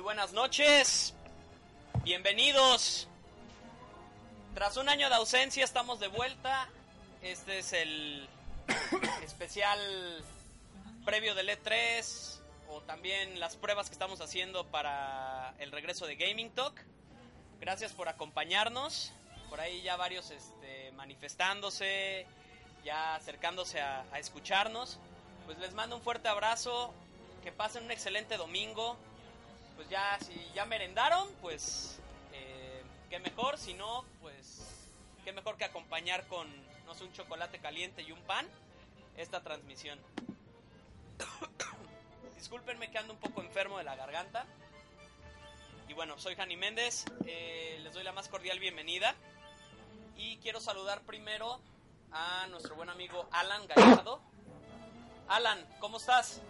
buenas noches. Bienvenidos. Tras un año de ausencia estamos de vuelta. Este es el especial previo del E3 o también las pruebas que estamos haciendo para el regreso de Gaming Talk. Gracias por acompañarnos. Por ahí ya varios este, manifestándose, ya acercándose a, a escucharnos. Pues les mando un fuerte abrazo. Que pasen un excelente domingo. Pues ya, si ya merendaron, pues eh, qué mejor. Si no, pues qué mejor que acompañar con, no sé, un chocolate caliente y un pan esta transmisión. Discúlpenme que ando un poco enfermo de la garganta. Y bueno, soy Jani Méndez, eh, les doy la más cordial bienvenida. Y quiero saludar primero a nuestro buen amigo Alan Gallardo. Alan, ¿cómo estás?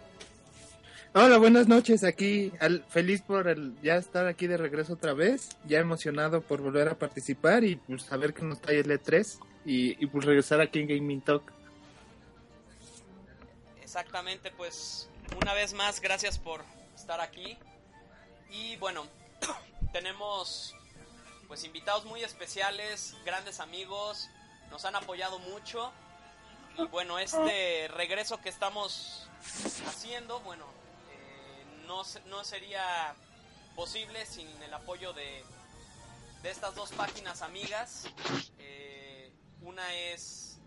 Hola, buenas noches. Aquí, al, feliz por el, ya estar aquí de regreso otra vez. Ya emocionado por volver a participar y pues saber que nos trae el E3 y, y pues regresar aquí en Gaming Talk. Exactamente, pues una vez más, gracias por estar aquí. Y bueno, tenemos pues invitados muy especiales, grandes amigos, nos han apoyado mucho. Y bueno, este regreso que estamos haciendo, bueno, no, no sería posible sin el apoyo de, de estas dos páginas amigas. Eh, una es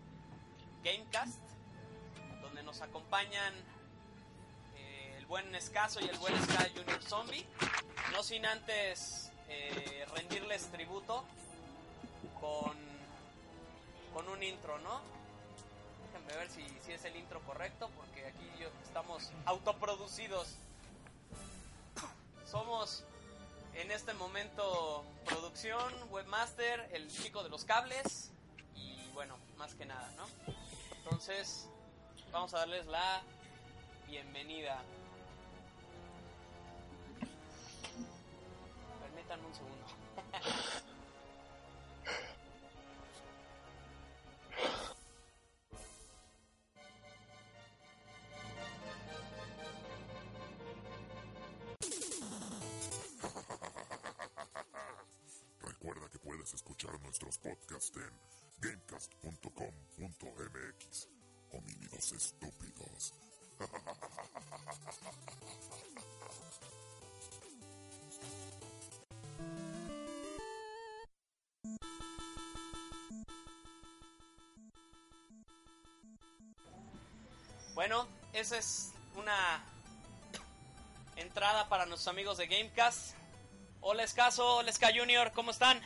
Gamecast, donde nos acompañan eh, el buen Escaso y el buen Sky Junior Zombie. No sin antes eh, rendirles tributo con, con un intro, ¿no? Déjenme ver si, si es el intro correcto, porque aquí estamos autoproducidos. Somos en este momento producción, webmaster, el chico de los cables y bueno, más que nada, ¿no? Entonces, vamos a darles la bienvenida. Permítanme un segundo. Podcasts en gamecast.com.mx. Homínidos estúpidos. Bueno, esa es una entrada para nuestros amigos de Gamecast. Hola Escaso, hola Ska Junior, ¿cómo están?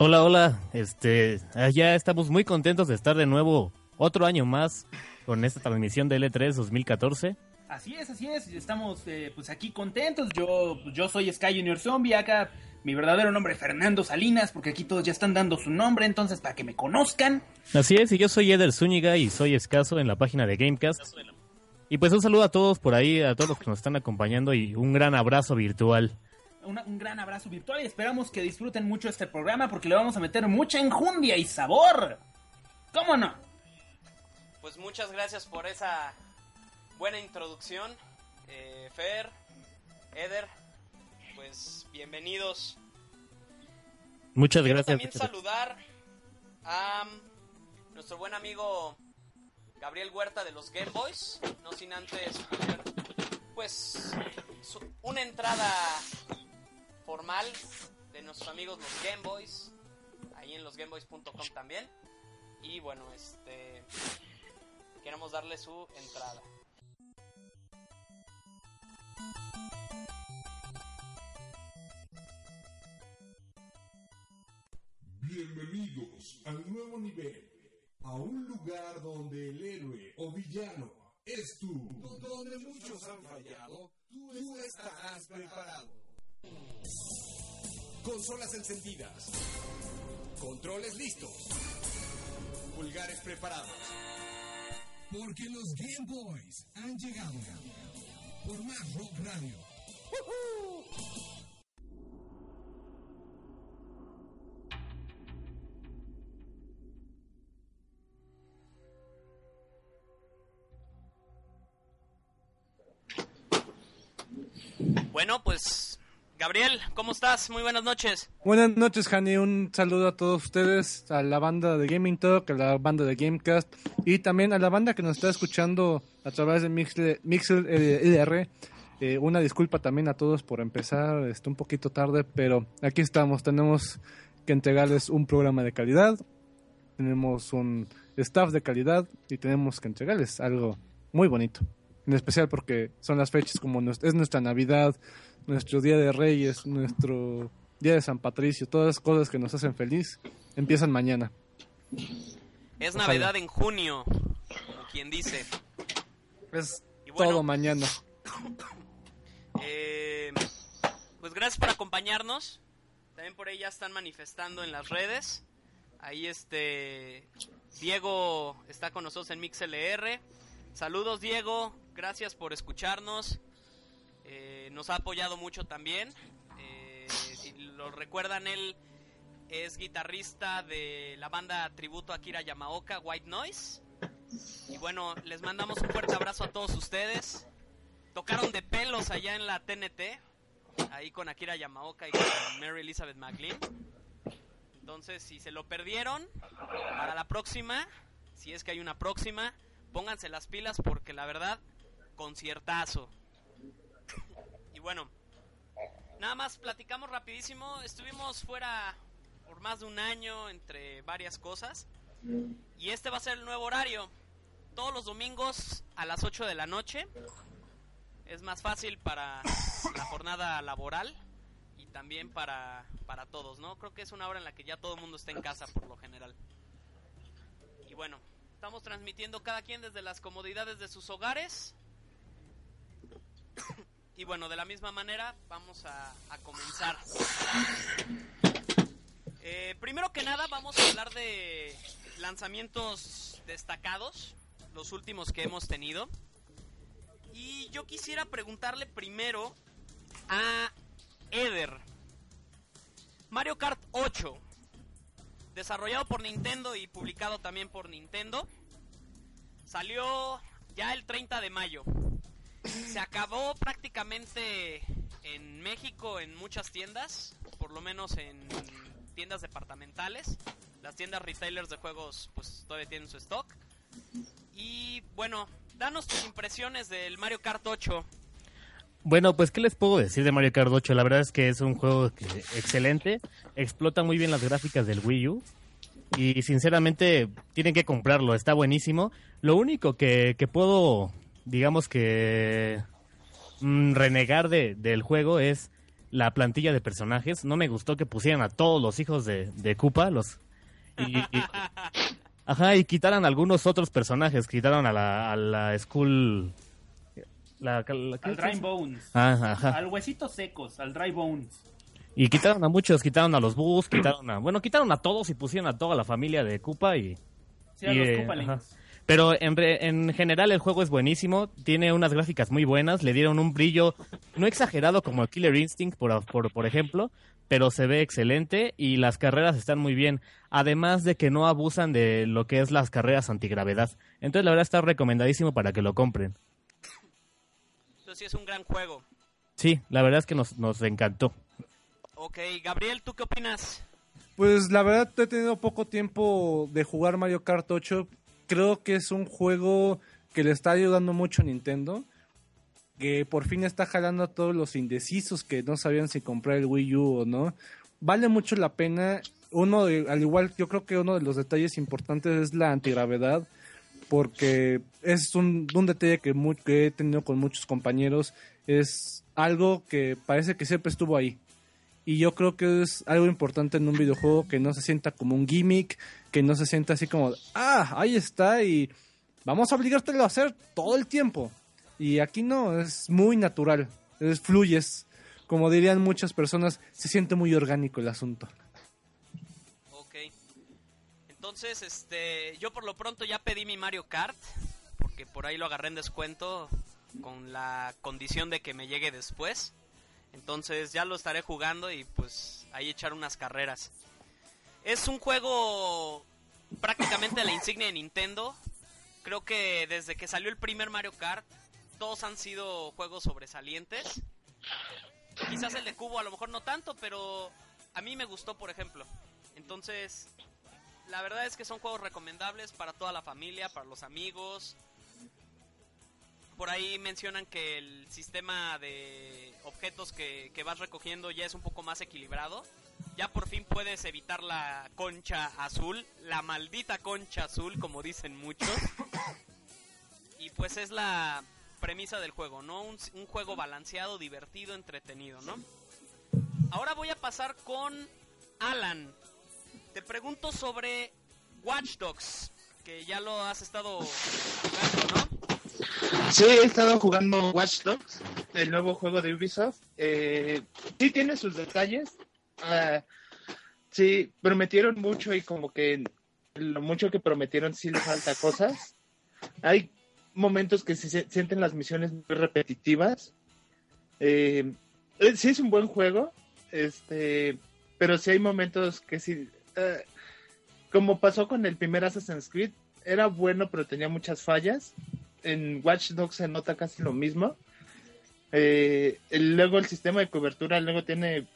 Hola, hola. Este, ah, ya estamos muy contentos de estar de nuevo otro año más con esta transmisión de L3 2014. Así es, así es. Estamos eh, pues aquí contentos. Yo, yo soy Sky Junior Zombie. Acá mi verdadero nombre es Fernando Salinas, porque aquí todos ya están dando su nombre. Entonces, para que me conozcan. Así es, y yo soy Eder Zúñiga y soy escaso en la página de Gamecast. Y pues un saludo a todos por ahí, a todos los que nos están acompañando y un gran abrazo virtual. Una- un gran abrazo virtual y esperamos que disfruten mucho este programa porque le vamos a meter mucha enjundia y sabor. ¿Cómo no? Pues muchas gracias por esa buena introducción. Eh, Fer, Eder, pues bienvenidos. Muchas Quiero gracias. también saludar a nuestro buen amigo Gabriel Huerta de los Game Boys. No sin antes pues, una entrada formal de nuestros amigos los Game Boys. Ahí en losgameboys.com también. Y bueno, este. Queremos darle su entrada. Bienvenidos al nuevo nivel, a un lugar donde el héroe o villano es tú. Donde muchos han fallado, tú estarás preparado. Consolas encendidas, controles listos, pulgares preparados. Porque los Game Boys han llegado por más Rock Radio. Bueno, pues Gabriel, ¿cómo estás? Muy buenas noches. Buenas noches, Hani. Un saludo a todos ustedes, a la banda de Gaming Talk, a la banda de Gamecast y también a la banda que nos está escuchando a través de Mixle- Mixel eh, IR. Eh, una disculpa también a todos por empezar este, un poquito tarde, pero aquí estamos. Tenemos que entregarles un programa de calidad, tenemos un staff de calidad y tenemos que entregarles algo muy bonito. En especial porque son las fechas como es nuestra Navidad, nuestro Día de Reyes, nuestro Día de San Patricio, todas las cosas que nos hacen feliz, empiezan mañana. Es Ojalá. Navidad en junio, como quien dice. Es Y bueno, todo mañana. Eh, pues gracias por acompañarnos. También por ahí ya están manifestando en las redes. Ahí este Diego está con nosotros en MixLR. Saludos Diego, gracias por escucharnos. Eh, nos ha apoyado mucho también. Eh, si lo recuerdan, él es guitarrista de la banda tributo Akira Yamaoka, White Noise. Y bueno, les mandamos un fuerte abrazo a todos ustedes. Tocaron de pelos allá en la TNT, ahí con Akira Yamaoka y con Mary Elizabeth McLean. Entonces, si se lo perdieron, para la próxima, si es que hay una próxima, pónganse las pilas porque la verdad, conciertazo. Y bueno, nada más platicamos rapidísimo. Estuvimos fuera por más de un año entre varias cosas. Y este va a ser el nuevo horario. Todos los domingos a las 8 de la noche. Es más fácil para la jornada laboral y también para, para todos, ¿no? Creo que es una hora en la que ya todo el mundo está en casa por lo general. Y bueno, estamos transmitiendo cada quien desde las comodidades de sus hogares. Y bueno, de la misma manera vamos a, comenzar. Eh, primero que nada vamos a hablar de lanzamientos destacados, los últimos que hemos tenido. Y yo quisiera preguntarle primero a Eder. Mario Kart 8, desarrollado por Nintendo y publicado también por Nintendo, salió ya el 30 de mayo. Se acabó prácticamente en México en muchas tiendas, por lo menos en tiendas departamentales. Las tiendas retailers de juegos pues todavía tienen su stock. Y bueno, danos tus impresiones del Mario Kart 8. Bueno, pues ¿qué les puedo decir de Mario Kart 8? La verdad es que es un juego excelente, explota muy bien las gráficas del Wii U y sinceramente tienen que comprarlo, está buenísimo. Lo único que, que puedo, digamos que mm, renegar de, del juego es la plantilla de personajes. No me gustó que pusieran a todos los hijos de, de Koopa, los... y- ajá, y quitaran algunos otros personajes, quitaron a la, a la School... La, la- ¿qué Al Dry? Bones. Ajá, ajá. Al Huesitos Secos, al Dry Bones. Y quitaron a muchos, quitaron a los Bus, quitaron a... Bueno, quitaron a todos y pusieron a toda la familia de Koopa y... Sí, a y, los eh. Pero en, re- en general el juego es buenísimo, tiene unas gráficas muy buenas, le dieron un brillo no exagerado como el Killer Instinct, por, por, por ejemplo, pero se ve excelente y las carreras están muy bien, además de que no abusan de lo que es las carreras antigravedad. Entonces la verdad está recomendadísimo para que lo compren. Entonces sí es un gran juego. Sí, la verdad es que nos, nos encantó. Ok, Gabriel, ¿tú qué opinas? Pues la verdad he tenido poco tiempo de jugar Mario Kart 8. Creo que es un juego que le está ayudando mucho a Nintendo. Que por fin está jalando a todos los indecisos que no sabían si comprar el Wii U o no. Vale mucho la pena. Uno, de- al igual, yo creo que uno de los detalles importantes es la antigravedad. Porque es un, un detalle que, he tenido con muchos compañeros. Es algo que parece que siempre estuvo ahí. Y yo creo que es algo importante en un videojuego que no se sienta como un gimmick, que no se sienta así como, ah, ahí está y vamos a obligártelo a hacer todo el tiempo. Y aquí no, es muy natural, es fluyes. Como dirían muchas personas, se siente muy orgánico el asunto. Entonces, este, yo por lo pronto ya pedí mi Mario Kart, porque por ahí lo agarré en descuento con la condición de que me llegue después. Entonces ya lo estaré jugando y pues ahí echar unas carreras. Es un juego prácticamente la insignia de Nintendo. Creo que desde que salió el primer Mario Kart, todos han sido juegos sobresalientes. Quizás el de Cubo a lo mejor no tanto, pero a mí me gustó, por ejemplo. Entonces, la verdad es que son juegos recomendables para toda la familia, para los amigos. Por ahí mencionan que el sistema de objetos que, que vas recogiendo ya es un poco más equilibrado. Ya por fin puedes evitar la concha azul, la maldita concha azul, como dicen muchos. Y pues es la premisa del juego, ¿no? Un, un juego balanceado, divertido, entretenido, ¿no? Ahora voy a pasar con Alan. Te pregunto sobre Watch Dogs, que ya lo has estado jugando, ¿no? Sí, he estado jugando Watch Dogs, el nuevo juego de Ubisoft. Eh, sí tiene sus detalles. Ah, sí, prometieron mucho y como que lo mucho que prometieron sí le falta cosas. Hay momentos que se se- sienten las misiones muy repetitivas. Eh, eh, sí es un buen juego, este, pero sí hay momentos que sí, eh, como pasó con el primer Assassin's Creed, era bueno pero tenía muchas fallas. En Watch Dogs se nota casi lo mismo. Eh, luego el sistema de cobertura luego tiene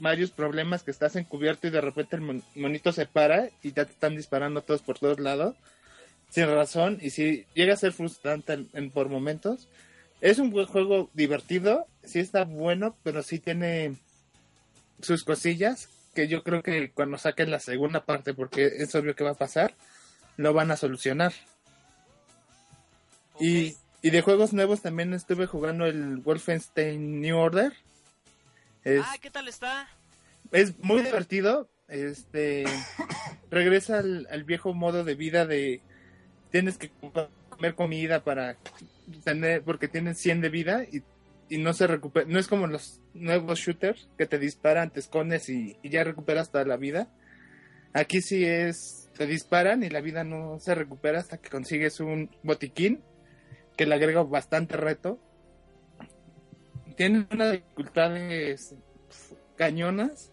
varios problemas que estás encubierto y de repente el mon- monito se para y ya te están disparando todos por todos lados sin razón y si llega a ser frustrante en, por momentos es un juego divertido sí está bueno pero sí tiene sus cosillas que yo creo que cuando saquen la segunda parte porque es obvio que va a pasar lo van a solucionar y, y de juegos nuevos también estuve jugando el Wolfenstein New Order es, Ah, ¿qué tal está? es muy divertido. Este regresa al, al viejo modo de vida de tienes que comer comida para tener porque tienes 100 de vida y, y no se recupera, no es como los nuevos shooters que te disparan, te escondes y, y ya recuperas toda la vida. Aquí sí es te disparan y la vida no se recupera hasta que consigues un botiquín que le agrega bastante reto. Tiene una dificultades cañonas.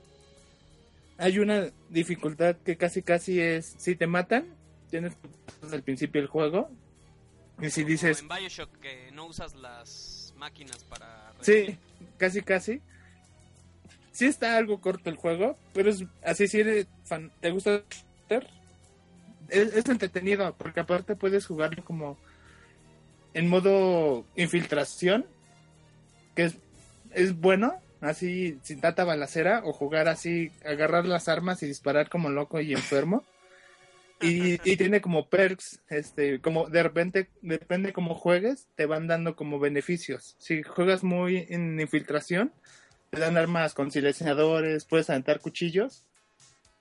Hay una dificultad que casi casi es si te matan, tienes desde el principio del juego. Y si Como dices, en Bioshock que no usas las máquinas para... sí, casi casi. Sí está algo corto el juego, pero es así si eres fan, te gusta es, es entretenido porque aparte puedes jugarlo como en modo infiltración, que es, es bueno, así sin tanta balacera, o jugar así, agarrar las armas y disparar como loco y enfermo. Y, y tiene como perks, este, como de repente, depende cómo juegues, te van dando como beneficios. Si juegas muy en infiltración, te dan armas con silenciadores, puedes aventar cuchillos.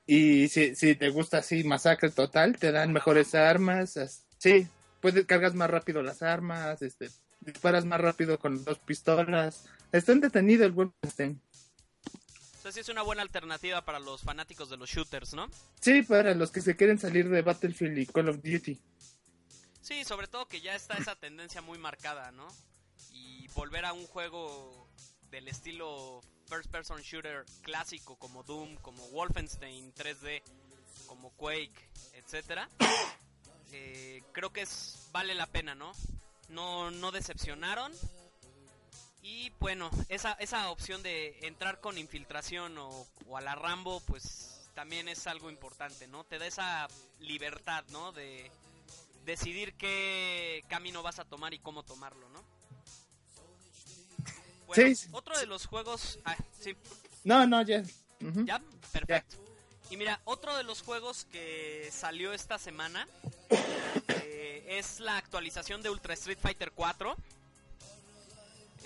Y si, si te gusta así, masacre total, te dan mejores armas. as- Sí, puedes cargas más rápido las armas, este, disparas más rápido con dos pistolas. Está entretenido el Wolfenstein. Sea, sí es una buena alternativa para los fanáticos de los shooters, ¿no? Sí, para los que se quieren salir de Battlefield y Call of Duty. Sí, sobre todo que ya está esa tendencia muy marcada, ¿no? Y volver a un juego del estilo first person shooter clásico como Doom, como Wolfenstein 3D, como Quake, etcétera, eh, creo que es vale la pena, ¿no? No no decepcionaron. Y bueno, esa, esa opción de entrar con infiltración o, o a la Rambo, pues también es algo importante, ¿no? Te da esa libertad, ¿no? De, decidir qué camino vas a tomar y cómo tomarlo, ¿no? Bueno, Sí. otro de los juegos... Ah, sí, No, no, ya. Ya, perfecto. Y mira, otro de los juegos que salió esta semana eh, es la actualización de Ultra Street Fighter 4.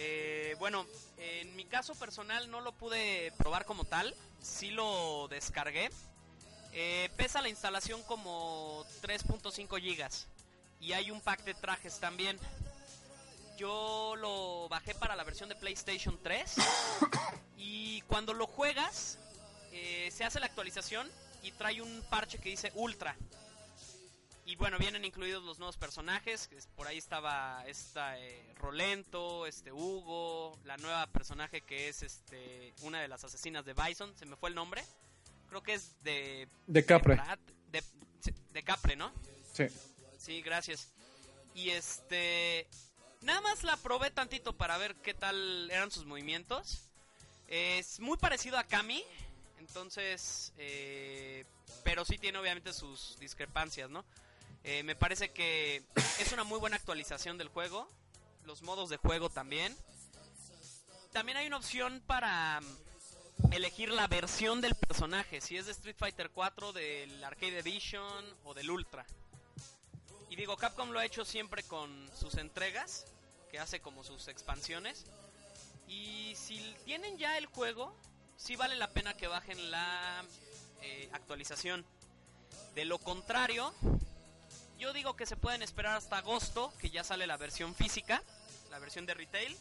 Eh, bueno, en mi caso personal no lo pude probar como tal, sí lo descargué. Eh, pesa la instalación como 3.5 gigas y hay un pack de trajes también. Yo lo bajé para la versión de PlayStation 3 y cuando lo juegas eh, se hace la actualización y trae un parche que dice Ultra. Y bueno, vienen incluidos los nuevos personajes. que Por ahí estaba esta eh, Rolento, este Hugo, la nueva personaje que es este una de las asesinas de Bison. Se me fue el nombre. Creo que es de De Capre. Brad- de, de Capre, ¿no? Sí. Sí, gracias. Y este. Nada más la probé tantito para ver qué tal eran sus movimientos. Es muy parecido a Kami, entonces, eh, pero sí tiene obviamente sus discrepancias, ¿no? Eh, me parece que es una muy buena actualización del juego, los modos de juego también. También hay una opción para mm, elegir la versión del personaje, si es de Street Fighter 4, del Arcade Edition o del Ultra. Y digo, Capcom lo ha hecho siempre con sus entregas, que hace como sus expansiones. Y si tienen ya el juego, sí vale la pena que bajen la eh, actualización. De lo contrario, yo digo que se pueden esperar hasta agosto, que ya sale la versión física, la versión de retail.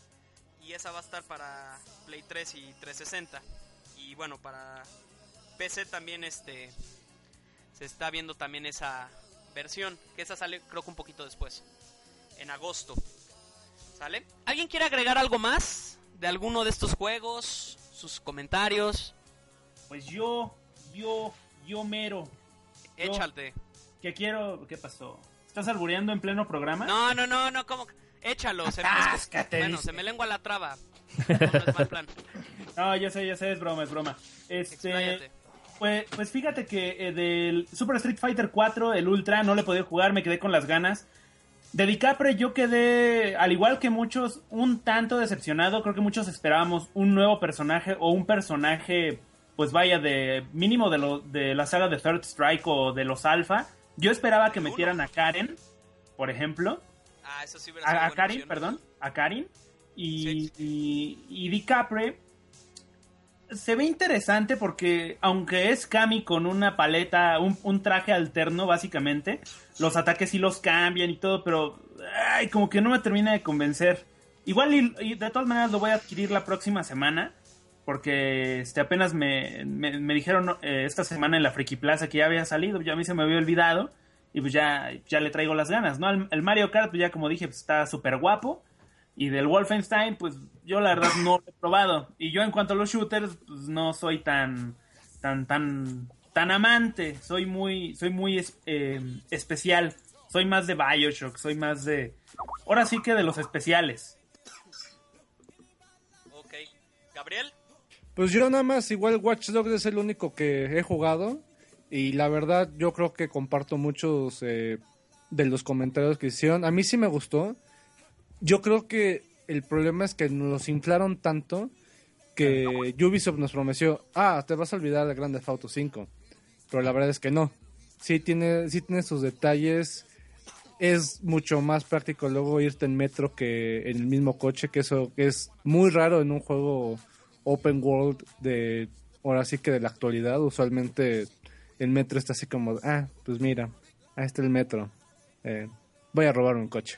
Y esa va a estar para Play 3 y 360. Y bueno, para PC también este se está viendo también esa versión, que esa sale creo que un poquito después, en agosto. ¿Sale? ¿Alguien quiere agregar algo más de alguno de estos juegos? Sus comentarios. Pues yo, yo, yo mero. Yo- Échate. Que quiero. ¿Qué pasó? ¿Estás albureando en pleno programa? No, no, no, no, ¿cómo? que? Échalo. Se me, bueno, se me lengua la traba. No, no es mal plan. No, ya sé, ya sé, es broma, es broma. Este, Expláyate. pues, pues fíjate que eh, del Super Street Fighter 4, el Ultra, no le podía jugar, me quedé con las ganas. De DiCaprio yo quedé, al igual que muchos, un tanto decepcionado. Creo que muchos esperábamos un nuevo personaje o un personaje, pues vaya, de mínimo de, lo, de la saga de Third Strike o de los Alpha. Yo esperaba que metieran a Karen, por ejemplo. Ah, eso sí A, a opción. perdón, a Karin. Y, Sí. y, y DiCaprio se ve interesante porque aunque es Kami con una paleta, un, un traje alterno básicamente, los ataques sí los cambian y todo, pero ay, como que no me termina de convencer. Igual y, y de todas maneras lo voy a adquirir la próxima semana. Porque este, apenas me, me, dijeron eh, esta semana en la Friki Plaza que ya había salido, ya a mí se me había olvidado. Y pues ya, ya le traigo las ganas, ¿no? El, Mario Kart, pues ya como dije, pues está súper guapo. Y del Wolfenstein, pues yo la verdad no lo he probado. Y yo en cuanto a los shooters, pues no soy tan, tan, tan, tan amante. Soy muy, soy muy eh, especial. Soy más de Bioshock, soy más de... Ahora sí que de los especiales. Ok. Gabriel. Pues yo nada más, igual Watch Dogs es el único que he jugado. Y la verdad, yo creo que comparto muchos eh, de los comentarios que hicieron. A mí sí me gustó. Yo creo que el problema es que nos inflaron tanto que Ubisoft nos prometió, ah, te vas a olvidar de Grand Theft Auto 5. Pero la verdad es que no. Sí tiene, sí tiene sus detalles. Es mucho más práctico luego irte en metro que en el mismo coche, que eso es muy raro en un juego open world de ahora sí que de la actualidad. Usualmente el metro está así como, ah, pues mira, ahí está el metro. Eh, voy a robar un coche.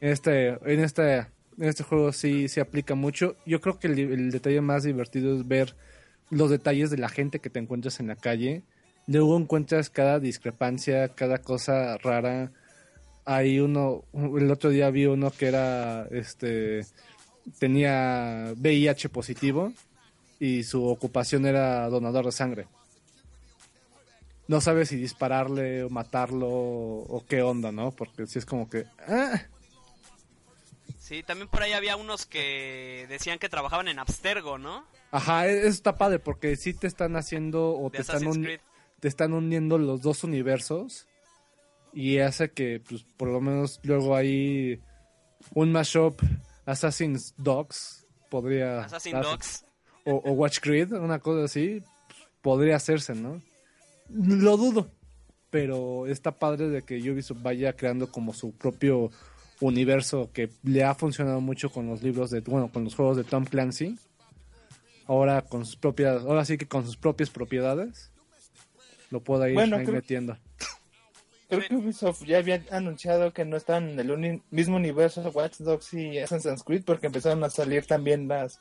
Este, en este, en este juego sí se aplica mucho. Yo creo que el, el detalle más divertido es ver los detalles de la gente que te encuentras en la calle. Luego encuentras cada discrepancia, cada cosa rara. Hay uno, el otro día vi uno que era, este, tenía VIH positivo y su ocupación era donador de sangre. No sabes si dispararle o matarlo o qué onda, ¿no? Porque si es como que... ah, Sí, también por ahí había unos que decían que trabajaban en Abstergo, ¿no? Ajá, e- eso está padre porque sí te están haciendo o te están, Creed. te están uniendo los dos universos y hace que pues por lo menos luego hay un mashup Assassin's Dogs podría Assassin darse. Dogs. o, o Watch Creed, una cosa así, podría hacerse, ¿no? Lo dudo, pero está padre de que Ubisoft vaya creando como su propio universo que le ha funcionado mucho con los libros de, bueno, con los juegos de Tom Clancy. Ahora con sus propias, ahora sí que con sus propias propiedades lo pueda ir Bueno, ahí creo- metiendo. Creo que Ubisoft ya había anunciado que no están en el uni- mismo universo Watch Dogs y Assassin's Creed porque empezaron a salir también las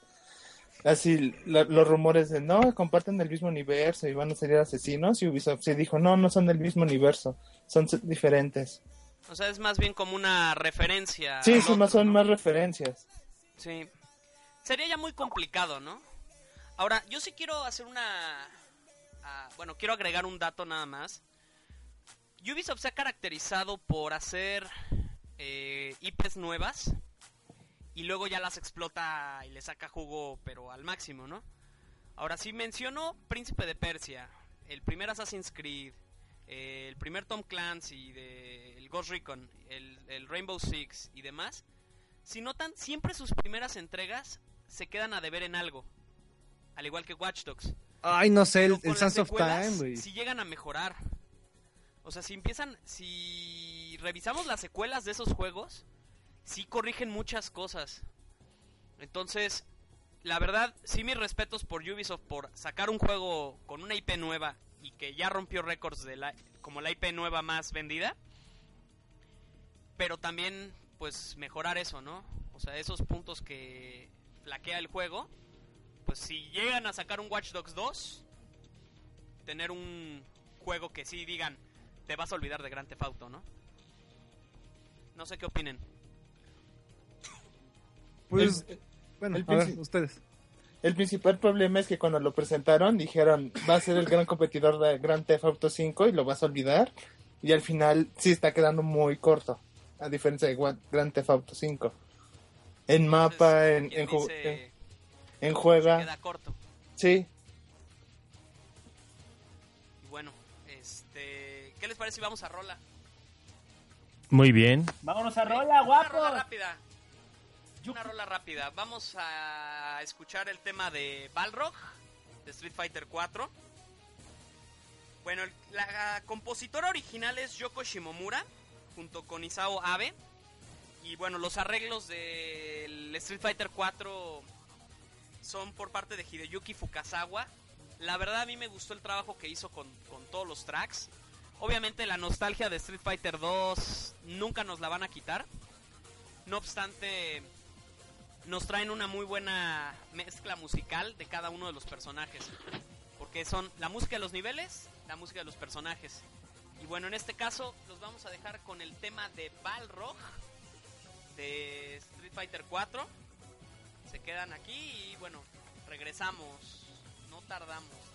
así la- los rumores de no comparten el mismo universo y van a salir asesinos y Ubisoft sí dijo no no son del mismo universo son diferentes O sea, es más bien como una referencia. sí son más son ¿no? más referencias Sí. Sería ya muy complicado, ¿no? Ahora, yo sí quiero hacer una... ah, bueno, quiero agregar un dato nada más. Ubisoft se ha caracterizado por hacer eh, IPs nuevas y luego ya las explota y le saca jugo, pero al máximo, ¿no? Ahora sí menciono Príncipe de Persia, el primer Assassin's Creed, eh, el primer Tom Clancy, de, el Ghost Recon, el, el Rainbow Six y demás. Si notan, siempre sus primeras entregas se quedan a deber en algo, al igual que Watch Dogs. Ay, no sé, el, el Sands of Time, güey. Si llegan a mejorar. O sea, si empiezan. Si revisamos las secuelas de esos juegos, sí corrigen muchas cosas. Entonces, la verdad, sí mis respetos por Ubisoft por sacar un juego con una IP nueva y que ya rompió récords de la, como la IP nueva más vendida. Pero también, pues, mejorar eso, ¿no? O sea, esos puntos que flaquea el juego. Pues si llegan a sacar un Watch Dogs 2, tener un juego que sí digan, te vas a olvidar de Grand Theft Auto, ¿no? No sé qué opinen. Pues, El- bueno, el a ver, princi- ustedes. El principal problema es que cuando lo presentaron dijeron va a ser el gran competidor de Grand Theft Auto 5 y lo vas a olvidar y al final sí está quedando muy corto a diferencia de Grand Theft Auto 5 en mapa Entonces, en, en, dice, en- en se juega queda corto. sí Y bueno, este, ¿qué les parece si vamos a rola? Muy bien. Vámonos a rola, Una rola guapos. rápida. Una rola rápida. Vamos a escuchar el tema de Balrog de Street Fighter 4. Bueno, el- la compositora original es Yoko Shimomura junto con Isao Abe. Y bueno, los arreglos del Street Fighter 4 son por parte de Hideyuki Fukasawa. La verdad a mí me gustó el trabajo que hizo con, con todos los tracks. Obviamente la nostalgia de Street Fighter 2 nunca nos la van a quitar. No obstante, nos traen una muy buena mezcla musical de cada uno de los personajes. Porque son la música de los niveles, la música de los personajes. Y bueno, en este caso los vamos a dejar con el tema de Balrog de Street Fighter 4. Se quedan aquí y bueno, regresamos. No tardamos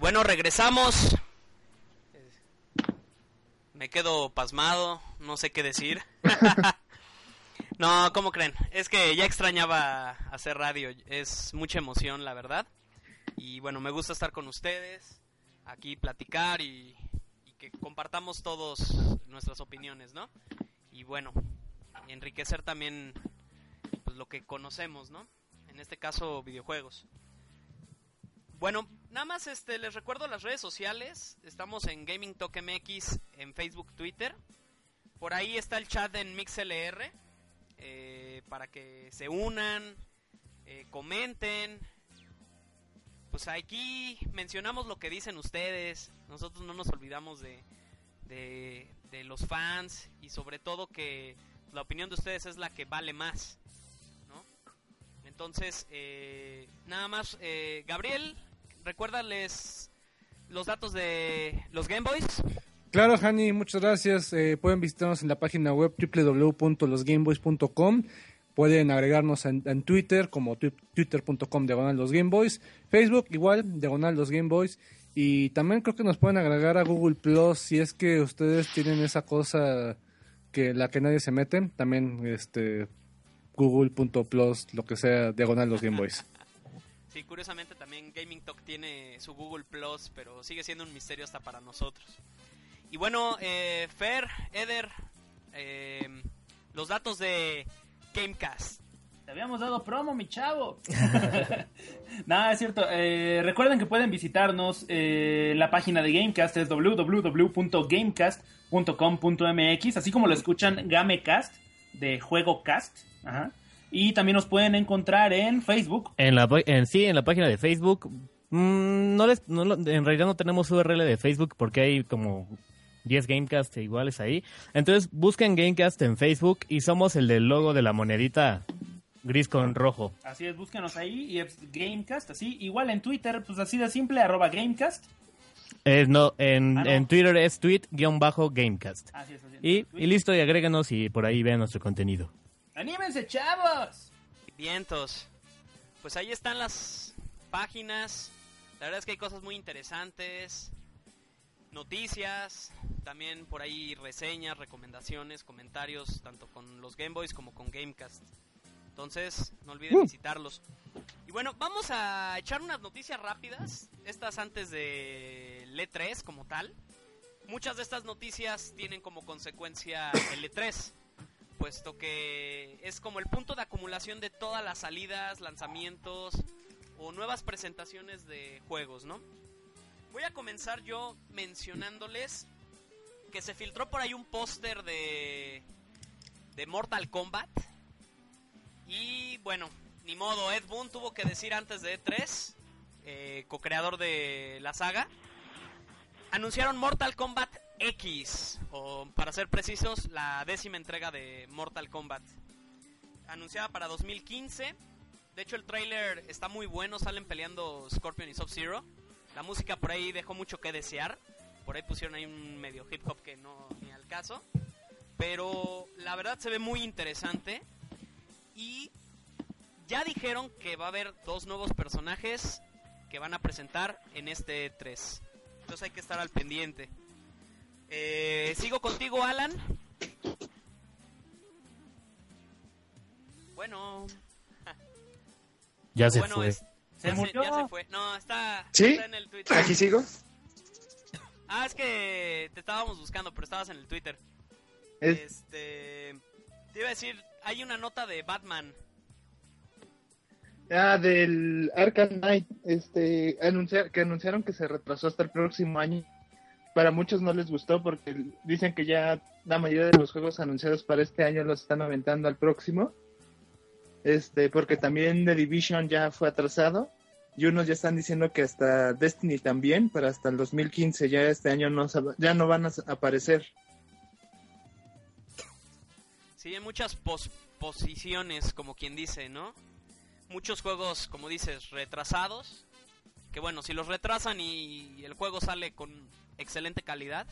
Bueno, regresamos. Me quedo pasmado, no sé qué decir. No, ¿cómo creen? Es que ya extrañaba hacer radio. Es mucha emoción, la verdad. Y bueno, me gusta estar con ustedes, aquí platicar y, y que compartamos todos nuestras opiniones, ¿no? Y bueno, enriquecer también pues, lo que conocemos, ¿no? En este caso, videojuegos. Bueno, nada más este, les recuerdo las redes sociales. Estamos en Gaming MX en Facebook, Twitter. Por ahí está el chat en MixLR eh, para que se unan, eh, comenten. Pues aquí mencionamos lo que dicen ustedes. Nosotros no nos olvidamos de, de, de los fans y sobre todo que la opinión de ustedes es la que vale más. Entonces, eh, nada más, eh, Gabriel, recuérdales los datos de los Game Boys. Claro, Hani, muchas gracias. Eh, pueden visitarnos en la página web www.losgameboys.com. Pueden agregarnos en, en Twitter como twi- twitter.com diagonal los Gameboys. Facebook igual, diagonal los Gameboys. Y también creo que nos pueden agregar a Google Plus si es que ustedes tienen esa cosa que la que nadie se mete. También este google.plus, lo que sea, diagonal los Gameboys. Sí, curiosamente también Gaming Talk tiene su Google Plus, pero sigue siendo un misterio hasta para nosotros. Y bueno, eh, Fer, Eder, eh, los datos de Gamecast. Te habíamos dado promo, mi chavo. Nada, es cierto. Eh, recuerden que pueden visitarnos eh, la página de Gamecast, es www.gamecast.com.mx, así como lo escuchan Gamecast, de Juego Cast. Ajá. Y también nos pueden encontrar en Facebook. En la, en, sí, en la página de Facebook. mm, no les, no en realidad no tenemos URL de Facebook porque hay como 10 Gamecast iguales ahí. Entonces busquen Gamecast en Facebook y somos el del logo de la monedita gris con rojo. Así es, búsquenos ahí y es Gamecast, así. Igual en Twitter, pues así de simple, arroba Gamecast. Eh, no, en, Ah, no. en Twitter es tweet-gamecast. Así es, así es. Y, y listo, y agréguenos y por ahí vean nuestro contenido. ¡Anímense, chavos! Vientos. Pues ahí están las páginas. La verdad es que hay cosas muy interesantes. Noticias. También por ahí reseñas, recomendaciones, comentarios, tanto con los Game Boys como con Gamecast. Entonces, no olviden visitarlos. Y bueno, vamos a echar unas noticias rápidas. Estas antes de E3 como tal. Muchas de estas noticias tienen como consecuencia el E3 puesto que es como el punto de acumulación de todas las salidas, lanzamientos o nuevas presentaciones de juegos, ¿no? Voy a comenzar yo mencionándoles que se filtró por ahí un póster de de Mortal Kombat y bueno, ni modo, Ed Boon tuvo que decir antes de E3, eh, co-creador de la saga, anunciaron Mortal Kombat X, o para ser precisos, la décima entrega de Mortal Kombat. Anunciada para 2015. De hecho, el tráiler está muy bueno, salen peleando Scorpion y Sub-Zero. La música por ahí dejó mucho que desear. Por ahí pusieron ahí un medio hip hop que no ni al caso. Pero la verdad se ve muy interesante. Y ya dijeron que va a haber dos nuevos personajes que van a presentar en este 3. Entonces hay que estar al pendiente. Eh, Sigo contigo, Alan. Bueno, Ya se bueno, fue. es- ¿Se ya, murió? ya se fue. No, está, ¿Sí? está en el Twitter. ¿Aquí sigo? Ah, es que te estábamos buscando, pero estabas en el Twitter. Es- Este. Te iba a decir, hay una nota de Batman. Ah, del Arkham Knight, este, anunciar, que anunciaron que se retrasó hasta el próximo año. Para muchos no les gustó porque dicen que ya la mayoría de los juegos anunciados para este año los están aventando al próximo. Este, porque también The Division ya fue atrasado y unos ya están diciendo que hasta Destiny también, para hasta el 2015 ya este año no ya no van a aparecer. Sí, hay muchas posposiciones, como quien dice, ¿no? Muchos juegos, como dices, retrasados. Que bueno, si los retrasan y el juego sale con excelente calidad,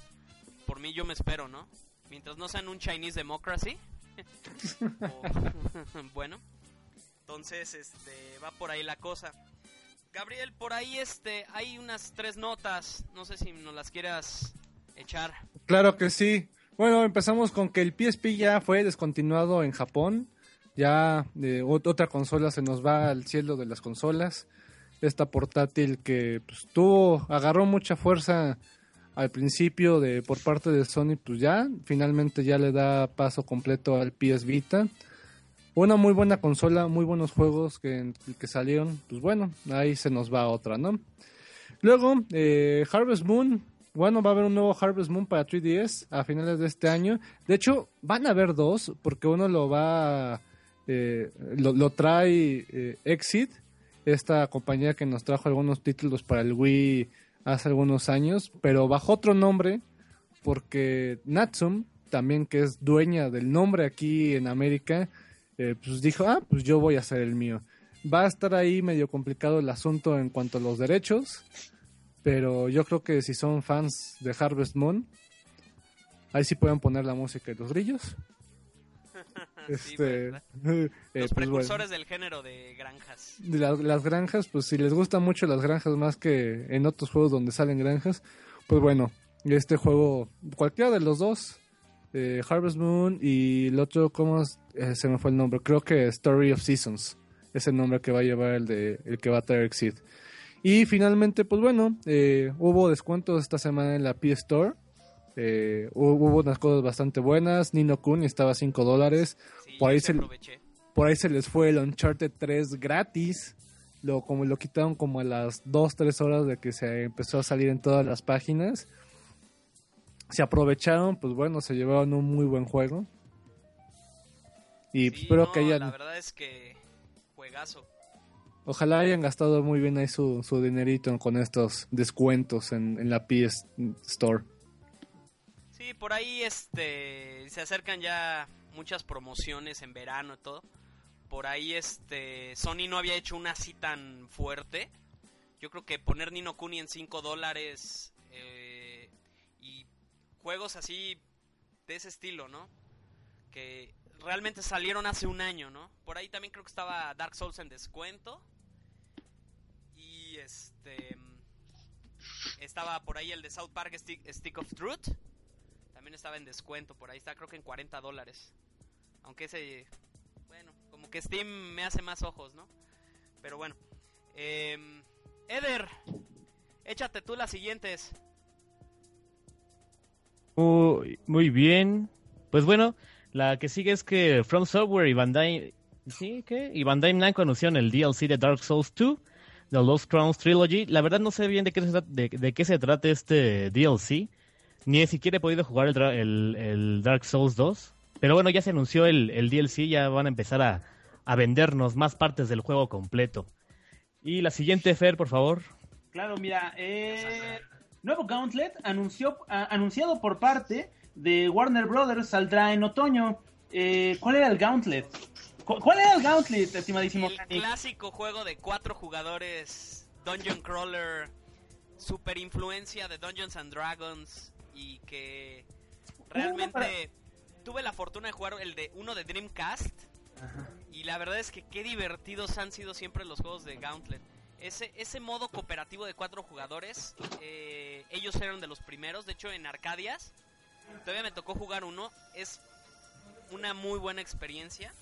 por mí yo me espero, ¿no? Mientras no sean un Chinese Democracy. o- bueno, entonces este va por ahí la cosa. Gabriel, por ahí este hay unas tres notas, no sé si nos las quieras echar. Claro que sí. Bueno, empezamos con que el PSP ya fue descontinuado en Japón. Ya eh, ot- otra consola se nos va al cielo de las consolas. Esta portátil que pues, tuvo, agarró mucha fuerza al principio de por parte de Sony, pues ya finalmente ya le da paso completo al PS Vita. Una muy buena consola, muy buenos juegos que, que salieron. Pues bueno, ahí se nos va otra, ¿no? Luego, eh, Harvest Moon. Bueno, va a haber un nuevo Harvest Moon para 3DS a finales de este año. De hecho, van a haber dos, porque uno lo va. eh, lo, trae eh, Exit, esta compañía que nos trajo algunos títulos para el Wii hace algunos años, pero bajo otro nombre, porque Natsum, también que es dueña del nombre aquí en América, eh, pues dijo, ah, pues yo voy a hacer el mío. Va a estar ahí medio complicado el asunto en cuanto a los derechos, pero yo creo que si son fans de Harvest Moon, ahí sí pueden poner la música de los grillos. Sí, Este, eh, Los pues bueno. precursores del género de granjas. Las, las granjas, pues si les gustan mucho las granjas más que en otros juegos donde salen granjas, pues bueno, este juego, cualquiera de los dos, eh, Harvest Moon y el otro, ¿cómo? Eh, se me fue el nombre? Creo que Story of Seasons, es el nombre que va a llevar el, de, el que va a traer Exit. Y finalmente, pues bueno, eh, hubo descuentos esta semana en la PS Store. Eh, hubo, unas cosas bastante buenas. Nino Kun estaba a 5 dólares. Sí, Por ahí se-. Por ahí se les fue el Uncharted 3 gratis. Lo, como lo quitaron como a las 2, 3 horas de que se empezó a salir en todas las páginas. Se aprovecharon, pues bueno, se llevaron un muy buen juego. Y Sí, espero no, que hayan, La verdad es que juegazo. ojalá hayan gastado muy bien ahí su, su dinerito con estos descuentos en, en la PS Store. Sí, por ahí este se acercan ya muchas promociones en verano y todo. Por ahí este Sony no había hecho una así tan fuerte. Yo creo que poner Nino Kuni en 5 dólares eh, y juegos así de ese estilo, ¿no? Que realmente salieron hace un año, ¿no? Por ahí también creo que estaba Dark Souls en descuento. Y este estaba por ahí el de South Park Stick, Stick of Truth. También estaba en descuento, por ahí está creo que en 40 dólares. Aunque ese, bueno, como que Steam me hace más ojos, ¿no? Pero bueno. Eh, Eder, échate tú las siguientes. Muy, muy bien. Pues bueno, la que sigue es que From Software y Bandai... ¿Sí? ¿Qué? Y Bandai Namco anunciaron el DLC de Dark Souls 2, The Lost Crowns Trilogy. La verdad no sé bien de qué se, de, de qué se trata este DLC. Ni siquiera he podido jugar el, dra- el- el Dark Souls 2. Pero bueno, ya se anunció el, el DLC, ya van a empezar a, a vendernos más partes del juego completo. Y la siguiente, Fer, por favor. Claro, mira, eh, nuevo Gauntlet anunció, a- anunciado por parte de Warner Brothers saldrá en otoño. Eh, ¿Cuál era el Gauntlet? ¿Cu- ¿Cuál era el Gauntlet, estimadísimo? El clásico juego de cuatro jugadores, Dungeon Crawler, super influencia de Dungeons and Dragons y que realmente tuve la fortuna de jugar el de uno de Dreamcast y la verdad es que qué divertidos han sido siempre los juegos de Gauntlet. Ese, ese modo cooperativo de cuatro jugadores, eh, ellos eran de los primeros, de hecho en Arcadias, todavía me tocó jugar uno, es una muy buena experiencia.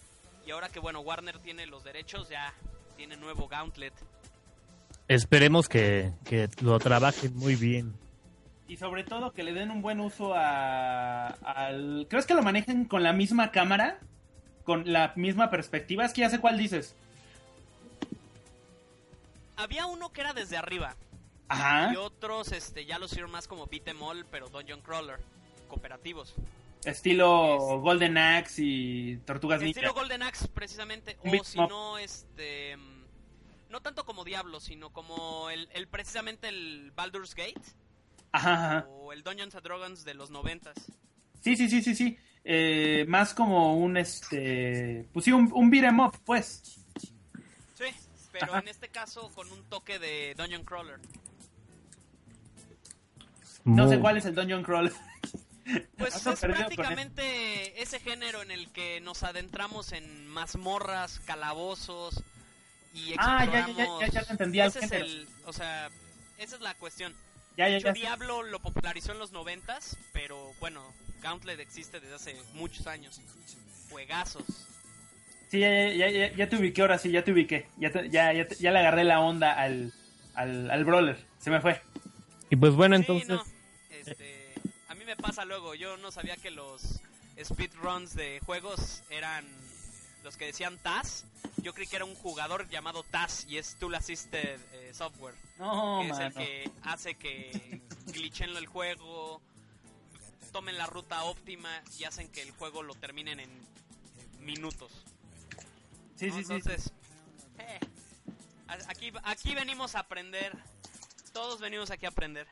Y ahora que bueno, Warner tiene los derechos, ya tiene nuevo Gauntlet. Esperemos que, que lo trabajen muy bien. Y sobre todo que le den un buen uso a, al... ¿Crees que lo manejen con la misma cámara? ¿Con la misma perspectiva? Es que ya sé cuál dices. Había uno que era desde arriba Ajá. y otros este ya los hicieron más como beat 'em all, pero Dungeon Crawler, cooperativos. Estilo Golden Axe y Tortugas Ninja. Estilo Golden Axe precisamente o si 'em no este mm, no tanto como Diablo, sino como el, el precisamente el Baldur's Gate Ajá, ajá. o el Dungeons and Dragons de los noventas. Sí, sí, sí, sí, sí. Eh, más como un, este... Pues sí, un, un beat 'em up, pues. Sí, pero Ajá. en este caso con un toque de Dungeon Crawler. No sé cuál es el Dungeon Crawl. Pues es prácticamente ese género en el que nos adentramos en mazmorras, calabozos y Ah, ya, ya, ya, exploramos. ya, ya te entendí, el Ese es género. el, o sea, esa es la cuestión. Ya. Diablo lo popularizó en los noventas, pero bueno, Gauntlet existe desde hace muchos años. Juegazos. Sí, ya, ya, ya, ya te ubiqué, ahora sí, ya te ubiqué. Ya, te- ya, ya, te- ya le agarré la onda al, al, al brawler. Se me fue. Y pues bueno, Sí, entonces... no, este, a mí me pasa luego, yo no sabía que los speedruns de juegos eran los que decían TAS. Yo creí que era un jugador llamado TAS y es Tool Assisted eh, Software. No, que es el que hace que glitchen el juego, tomen la ruta óptima y hacen que el juego lo terminen en minutos. Sí, ¿no? sí, sí. Entonces, eh, aquí, aquí venimos a aprender. Todos venimos aquí a aprender.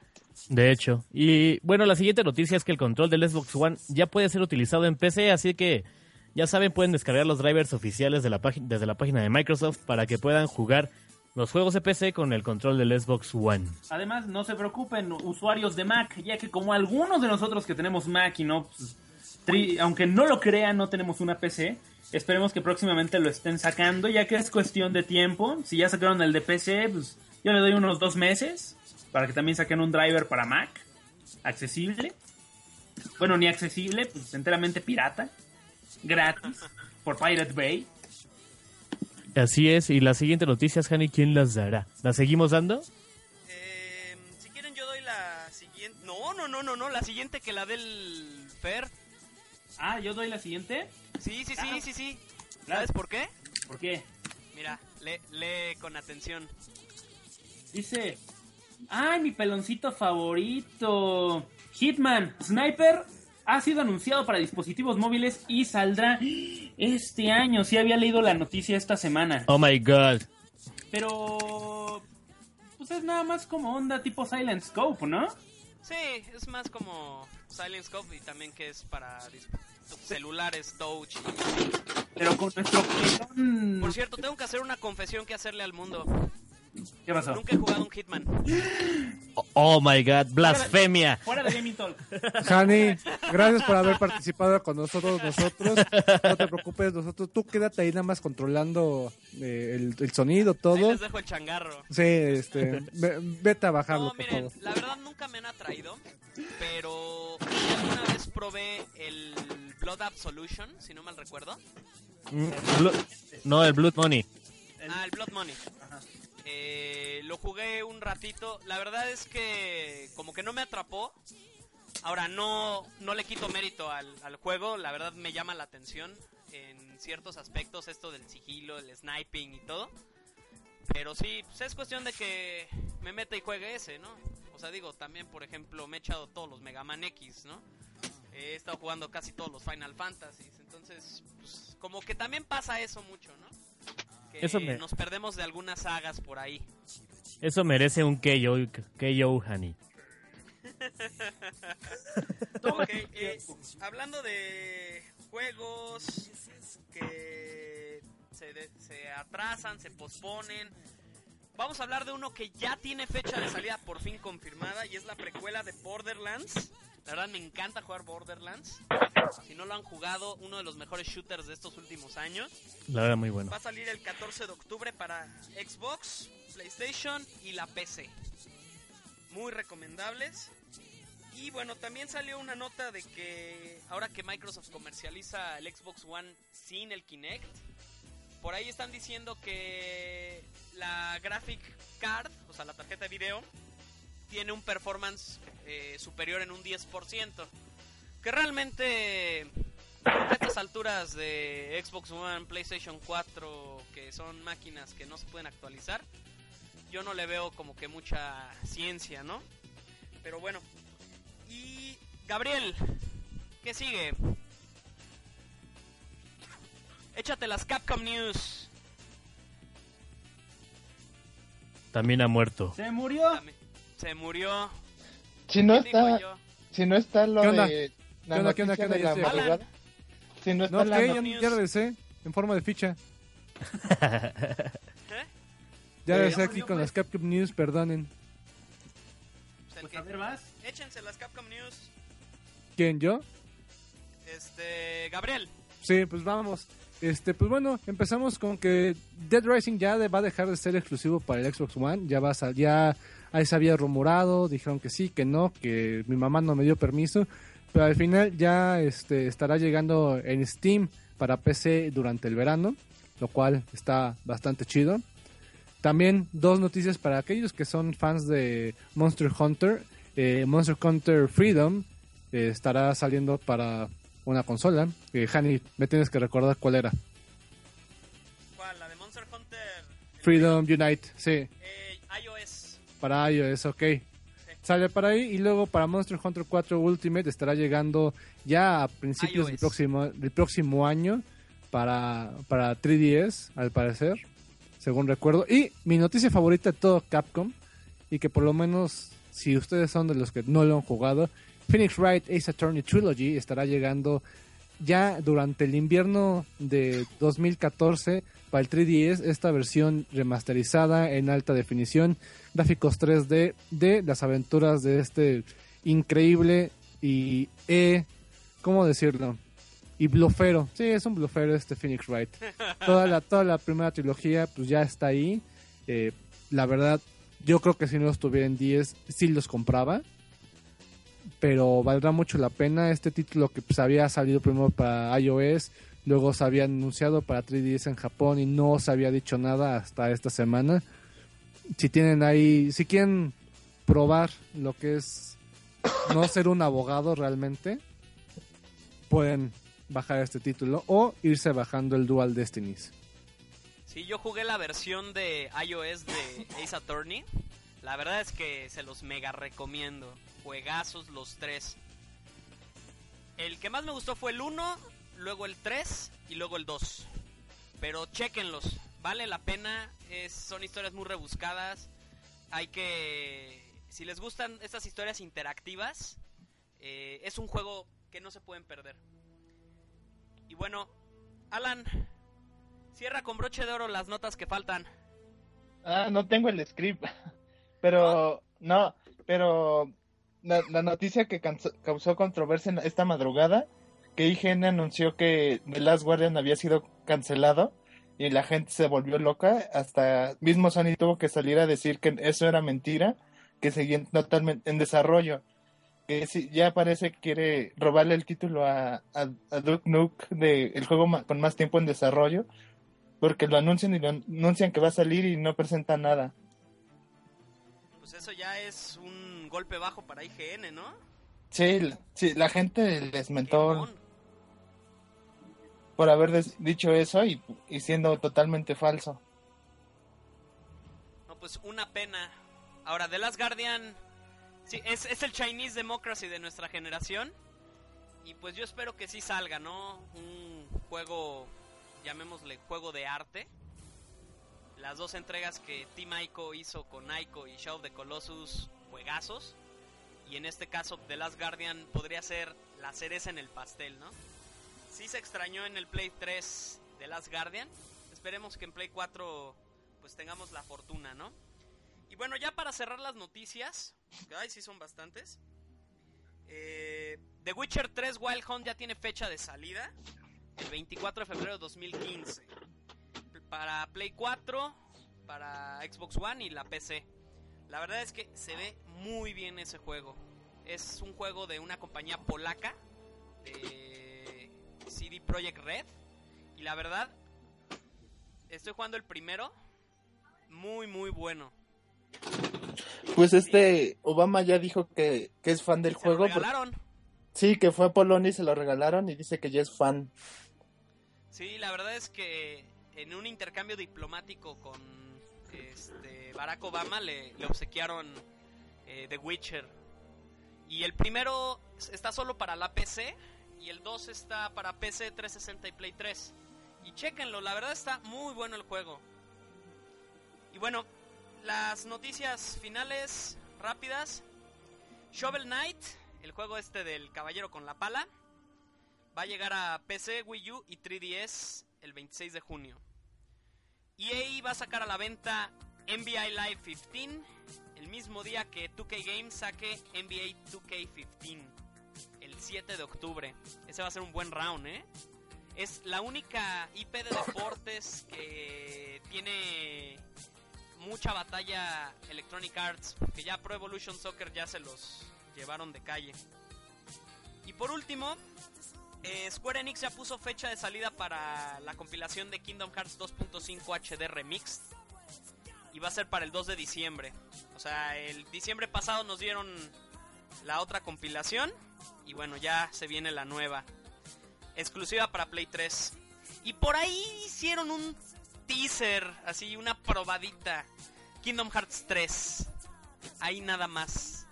De hecho. Y bueno, la siguiente noticia es que el control del Xbox One ya puede ser utilizado en PC, así que ya saben, pueden descargar los drivers oficiales desde la página de Microsoft para que puedan jugar los juegos de PC con el control del Xbox One. Además, no se preocupen, usuarios de Mac, ya que como algunos de nosotros que tenemos Mac y no, pues, aunque no lo crean, no tenemos una PC, esperemos que próximamente lo estén sacando, ya que es cuestión de tiempo. Si ya sacaron el de PC, pues yo le doy unos dos meses para que también saquen un driver para Mac, accesible. Bueno, ni accesible, pues enteramente pirata, gratis, por Pirate Bay. Así es, y la siguiente noticia es, Hani, ¿quién las dará? ¿La seguimos dando? Eh, si quieren yo doy la siguiente. No, no, no, no, no, la siguiente que la del Fer. Ah, yo doy la siguiente. Sí, sí, sí, Ah. sí, sí. Claro. ¿Sabes por qué? ¿Por qué? Mira, lee, lee con atención. Dice, ay, mi peloncito favorito. Hitman Sniper ha sido anunciado para dispositivos móviles y saldrá este año. Sí había leído la noticia esta semana. Oh my god. Pero... Pues es nada más como onda tipo Silent Scope, ¿no? Sí, es más como Silent Scope y también que es para celulares touch. Pero con nuestro. Por cierto, tengo que hacer una confesión que hacerle al mundo. ¿Qué pasó? Nunca he jugado un Hitman. Oh my god, blasfemia. Fuera de Gaming Talk. Hani, gracias por haber participado con nosotros, nosotros. No te preocupes, nosotros. Tú quédate ahí nada más controlando eh, el, el sonido, Ahí todo. les dejo el changarro. Sí, este, ve- vete a bajarlo, No, por miren, favor. la verdad nunca me han atraído, pero alguna vez probé el Blood Absolution, si no mal recuerdo. Mm, No, el Blood Money. Ah, el Blood Money. Eh, lo jugué un ratito. La verdad es que como que no me atrapó. Ahora no, no le quito mérito al, al juego. La verdad me llama la atención en ciertos aspectos esto del sigilo, el sniping y todo. Pero sí, pues es cuestión de que me meta y juegue ese, ¿no? O sea, digo, también, por ejemplo, me he echado todos los Mega Man X, ¿no? He estado jugando casi todos los Final Fantasies. Entonces, pues, como que también pasa eso mucho, ¿no? Que Eso me- nos perdemos de algunas sagas por ahí. Eso merece un KO, KO eh, hablando de juegos que se, de- se atrasan, se posponen, vamos a hablar de uno que ya tiene fecha de salida por fin confirmada y es la precuela de Borderlands. La verdad me encanta jugar Borderlands. Si no lo han jugado, uno de los mejores shooters de estos últimos años. La verdad, muy bueno. Va a salir el 14 de octubre para Xbox, PlayStation y la PC. Muy recomendables. Y bueno, también salió una nota de que ahora que Microsoft comercializa el Xbox One sin el Kinect, por ahí están diciendo que la graphic card, o sea, la tarjeta de video, tiene un performance eh, superior en un 10%. Que realmente a estas alturas de Xbox One, PlayStation 4, que son máquinas que no se pueden actualizar, yo no le veo como que mucha ciencia, ¿no? Pero bueno. Y Gabriel, ¿qué sigue? Échate las Capcom News. También ha muerto. Se murió. También- Se murió. Si no ¿Qué está, si no está lo ¿Qué onda? de la ¿Qué onda, qué onda, noticia qué onda? de la madrugada, si no está No, la ya, regresé en forma de ficha. ¿Eh? Ya regresé aquí con pues. las Capcom News, perdonen. Pues Pues a ver, vas. Échense las Capcom News. ¿Quién, yo? Este, Gabriel. Sí, pues vamos. Este, pues bueno, empezamos con que Dead Rising ya de- va a dejar de ser exclusivo para el Xbox One. Ya va a ya ahí se había rumorado, dijeron que sí, que no, que mi mamá no me dio permiso, pero al final ya este estará llegando en Steam para PC durante el verano, lo cual está bastante chido. También dos noticias para aquellos que son fans de Monster Hunter. Eh, Monster Hunter Freedom eh, estará saliendo para una consola. Eh, Hani, me tienes que recordar cuál era. ¿Cuál? ¿La de Monster Hunter? Freedom Unite, sí, Eh. Para iOS, ok. Sale para ahí y luego para Monster Hunter 4 Ultimate estará llegando ya a principios del próximo, del próximo año para, para 3DS, al parecer, según recuerdo. Y mi noticia favorita de todo Capcom, y que por lo menos si ustedes son de los que no lo han jugado, Phoenix Wright Ace Attorney Trilogy estará llegando ya durante el invierno de 2014 para el 3DS esta versión remasterizada en alta definición, gráficos 3D de las aventuras de este increíble y eh, ¿cómo decirlo? Y blufero, sí, es un blufero este Phoenix Wright. Toda la, toda la primera trilogía pues ya está ahí. Eh, la verdad, yo creo que si no los tuviera en 10, sí los compraba pero valdrá mucho la pena. Este título que pues, había salido primero para iOS, luego se había anunciado para 3DS en Japón y no se había dicho nada hasta esta semana. Si tienen ahí, si quieren probar lo que es no ser un abogado realmente, pueden bajar este título o irse bajando el Dual Destinies. Sí, yo jugué la versión de iOS de Ace Attorney. La verdad es que se los mega recomiendo. Juegazos los tres. El que más me gustó fue el 1, luego el 3 y luego el 2. Pero chequenlos, vale la pena. Son historias muy rebuscadas. Hay que... Si les gustan estas historias interactivas, eh, es un juego que no se pueden perder. Y bueno, Alan, cierra con broche de oro las notas que faltan. Ah, no tengo el script. Pero, no, pero la, la noticia que causó controversia esta madrugada, que IGN anunció que The Last Guardian había sido cancelado y la gente se volvió loca, hasta mismo Sony tuvo que salir a decir que eso era mentira, que seguían totalmente en desarrollo. Que ya parece que quiere robarle el título a, a, a Duke Nukem de el juego ma- con más tiempo en desarrollo, porque lo anuncian y lo anuncian que va a salir y no presenta nada. Pues eso ya es un golpe bajo para IGN, ¿no? Sí, la- sí, la gente les mentó por haber dicho eso y, y siendo totalmente falso. No, pues una pena. Ahora, The Last Guardian sí, es, es el Chinese Democracy de nuestra generación. Y pues yo espero que sí salga, ¿no? Un juego, llamémosle juego de arte. Las dos entregas que Team Ico hizo con Ico y Shadow the Colossus, juegazos. Y en este caso, The Last Guardian podría ser la cereza en el pastel, ¿no? Sí se extrañó en el Play 3 The Last Guardian. Esperemos que en Play 4 pues tengamos la fortuna, ¿no? Y bueno, ya para cerrar las noticias, que ay, sí son bastantes. eh, The Witcher 3 Wild Hunt ya tiene fecha de salida, el 24 de febrero de 2015. Para Play 4, para Xbox One y la PC. La verdad es que se ve muy bien ese juego. Es un juego de una compañía polaca, de CD Projekt Red. Y la verdad, estoy jugando el primero. Muy, muy bueno. Pues este Obama ya dijo que, que es fan del Se lo juego. por- regalaron. Sí, que fue a Polonia y se lo regalaron y dice que ya es fan. Sí, la verdad es que en un intercambio diplomático con este, Barack Obama le, obsequiaron eh, The Witcher. Y el primero está solo para la PC y el 2 está para PC 360 y Play 3. Y chequenlo, la verdad está muy bueno el juego. Y bueno, las noticias finales rápidas. Shovel Knight, el juego este del caballero con la pala, va a llegar a PC, Wii U y 3DS el 26 de junio. EA va a sacar a la venta NBA Live 15 el mismo día que 2K Games saque NBA 2K15 el 7 de octubre. Ese va a ser un buen round, ¿eh? Es la única IP de deportes que tiene mucha batalla Electronic Arts, que ya Pro Evolution Soccer ya se los llevaron de calle. Y por último, eh, Square Enix ya puso fecha de salida para la compilación de Kingdom Hearts 2.5 HD Remix. Y va a ser para el 2 de diciembre. O sea, el diciembre pasado nos dieron la otra compilación. Y bueno, ya se viene la nueva. Exclusiva para Play 3. Y por ahí hicieron un teaser, así una probadita. Kingdom Hearts 3. Ahí nada más.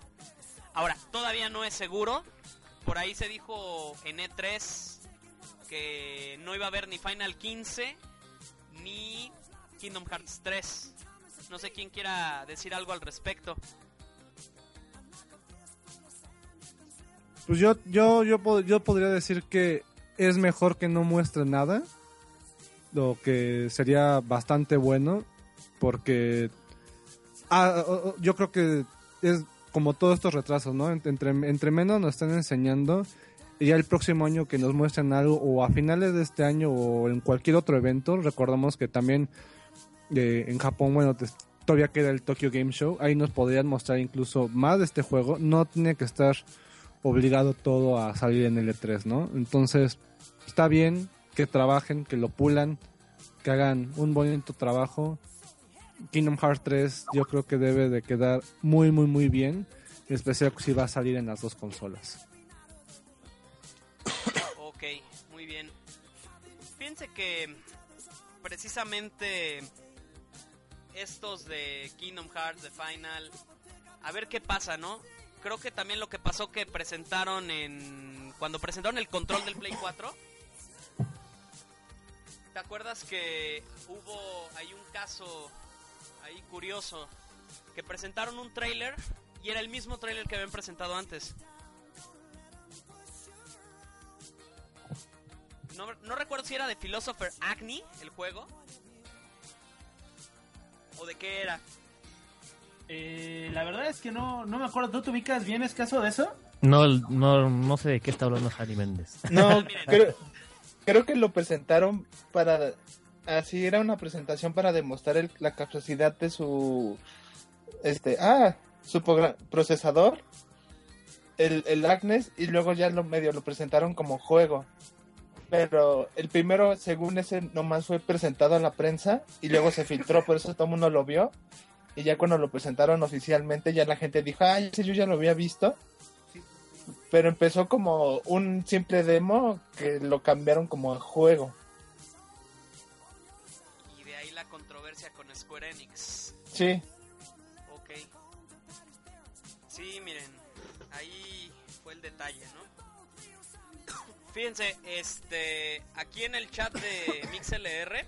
Ahora, todavía no es seguro. Por ahí se dijo en E3 que no iba a haber ni Final 15 ni Kingdom Hearts 3. No sé quién quiera decir algo al respecto. Pues yo, yo, yo, yo podría decir que es mejor que no muestre nada. Lo que sería bastante bueno. Porque ah, yo creo que es como todos estos retrasos, ¿no? Ent- Entre, entre menos nos están enseñando. Y ya el próximo año que nos muestren algo, o a finales de este año, o en cualquier otro evento, recordamos que también eh, en Japón, bueno, todavía queda el Tokyo Game Show. Ahí nos podrían mostrar incluso más de este juego. No tiene que estar obligado todo a salir en el E3, ¿no? Entonces, está bien que trabajen, que lo pulan, que hagan un bonito trabajo. Kingdom Hearts 3 yo creo que debe de quedar muy, muy, muy bien. En especial si va a salir en las dos consolas. Ok, muy bien. Fíjense que precisamente estos de Kingdom Hearts, de Final, a ver qué pasa, ¿no? Creo que también lo que pasó que presentaron en... Cuando presentaron el control del Play 4. ¿Te acuerdas que hubo hay un caso ahí curioso? Que presentaron un trailer y era el mismo trailer que habían presentado antes. No, no recuerdo si era de Philosopher Agni, el juego. ¿O de qué era? Eh, la verdad es que no, no me acuerdo. ¿Tú te ubicas bien es caso de eso? No, no, no sé de qué está hablando Harry Méndez. No, creo, creo que lo presentaron para... Así era una presentación para demostrar el- la capacidad de su... Este... Ah, su procesador. El, el Agnes y luego ya lo medio lo presentaron como juego. Pero el primero, según ese, nomás fue presentado a la prensa y luego se filtró, por eso todo el mundo lo vio. Y ya cuando lo presentaron oficialmente, ya la gente dijo, ay, ese yo ya lo había visto. Pero empezó como un simple demo que lo cambiaron como juego. Sí, Ok. Sí, miren, ahí fue el detalle, ¿no? Fíjense, este, aquí en el chat de MixLR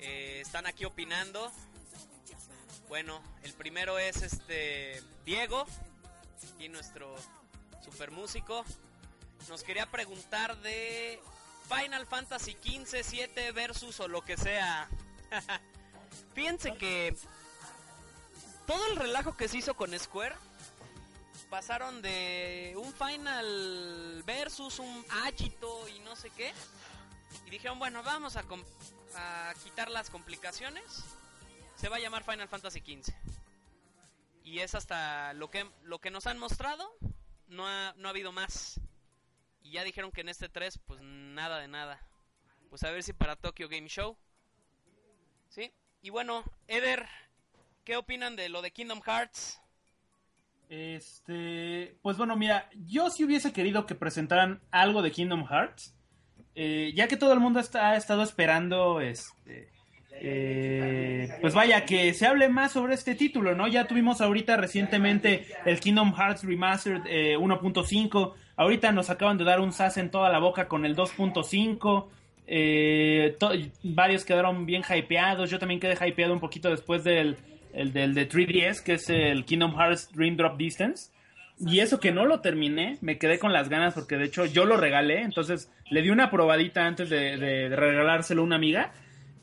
eh, están aquí opinando. Bueno, el primero es este Diego y nuestro super músico. Nos quería preguntar de Final Fantasy XV, 7 versus o lo que sea. Fíjense que todo el relajo que se hizo con Square pasaron de un Final versus un Agito y no sé qué. Y dijeron, bueno, vamos a, a quitar las complicaciones. Se va a llamar Final Fantasy XV. Y es hasta lo que, lo que nos han mostrado. No ha, no ha habido más. Y ya dijeron que en este 3, pues nada de nada. Pues a ver si para Tokyo Game Show. ¿Sí? Y bueno, Eder, ¿qué opinan de lo de Kingdom Hearts? Este, pues bueno, mira, yo sí hubiese querido que presentaran algo de Kingdom Hearts, eh, ya que todo el mundo está, ha estado esperando, este, eh, pues vaya, que se hable más sobre este título, ¿no? Ya tuvimos ahorita recientemente el Kingdom Hearts Remastered eh, 1.5, ahorita nos acaban de dar un sas en toda la boca con el 2.5. Eh, varios quedaron bien hypeados. Yo también quedé hypeado un poquito después del, el del de 3DS, que es el Kingdom Hearts Dream Drop Distance. Y eso que no lo terminé, me quedé con las ganas porque de hecho yo lo regalé, entonces le di una probadita antes de, regalárselo a una amiga.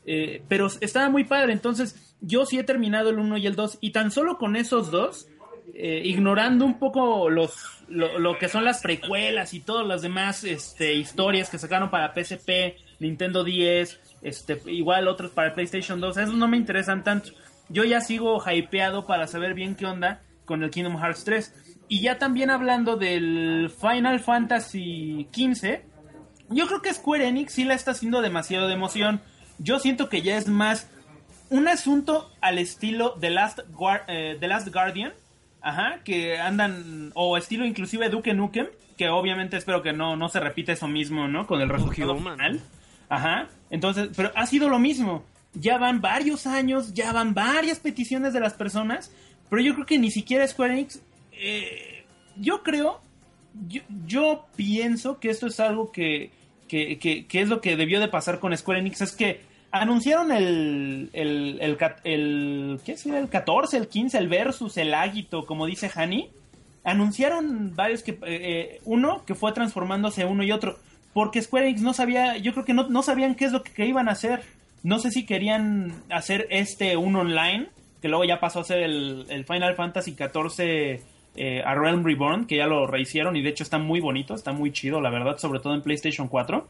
Eh, pero estaba muy padre, entonces yo sí he terminado el 1 y el 2 y tan solo con esos dos, eh, ignorando un poco los, lo, lo que son las precuelas y todas las demás este, historias que sacaron para PSP, Nintendo 10, este, igual otros para PlayStation 2, esos no me interesan tanto. Yo ya sigo hypeado para saber bien qué onda con el Kingdom Hearts 3. Y ya también hablando del Final Fantasy XV, yo creo que Square Enix sí la está haciendo demasiado de emoción. Yo siento que ya es más un asunto al estilo The Last, Guar- eh, The Last Guardian, ajá, que andan, o estilo inclusive Duke Nukem, que obviamente espero que no, no se repita eso mismo, ¿no? Con el resultado final. Ajá, entonces, pero ha sido lo mismo. Ya van varios años, ya van varias peticiones de las personas, pero yo creo que ni siquiera Square Enix, eh, yo creo, yo, pienso que esto es algo que, que, que- que es lo que debió de pasar con Square Enix, es que anunciaron el, el, el, el- ¿qué sería? El 14, el 15, el Versus, el Águito, como dice Hani, anunciaron varios que, eh, eh, uno que fue transformándose uno y otro, porque Square Enix no sabía, yo creo que no, no sabían qué es lo que, iban a hacer, no sé si querían hacer este un online, que luego ya pasó a ser el, el Final Fantasy XIV eh, a Realm Reborn, que ya lo rehicieron y de hecho está muy bonito, está muy chido, la verdad, sobre todo en PlayStation 4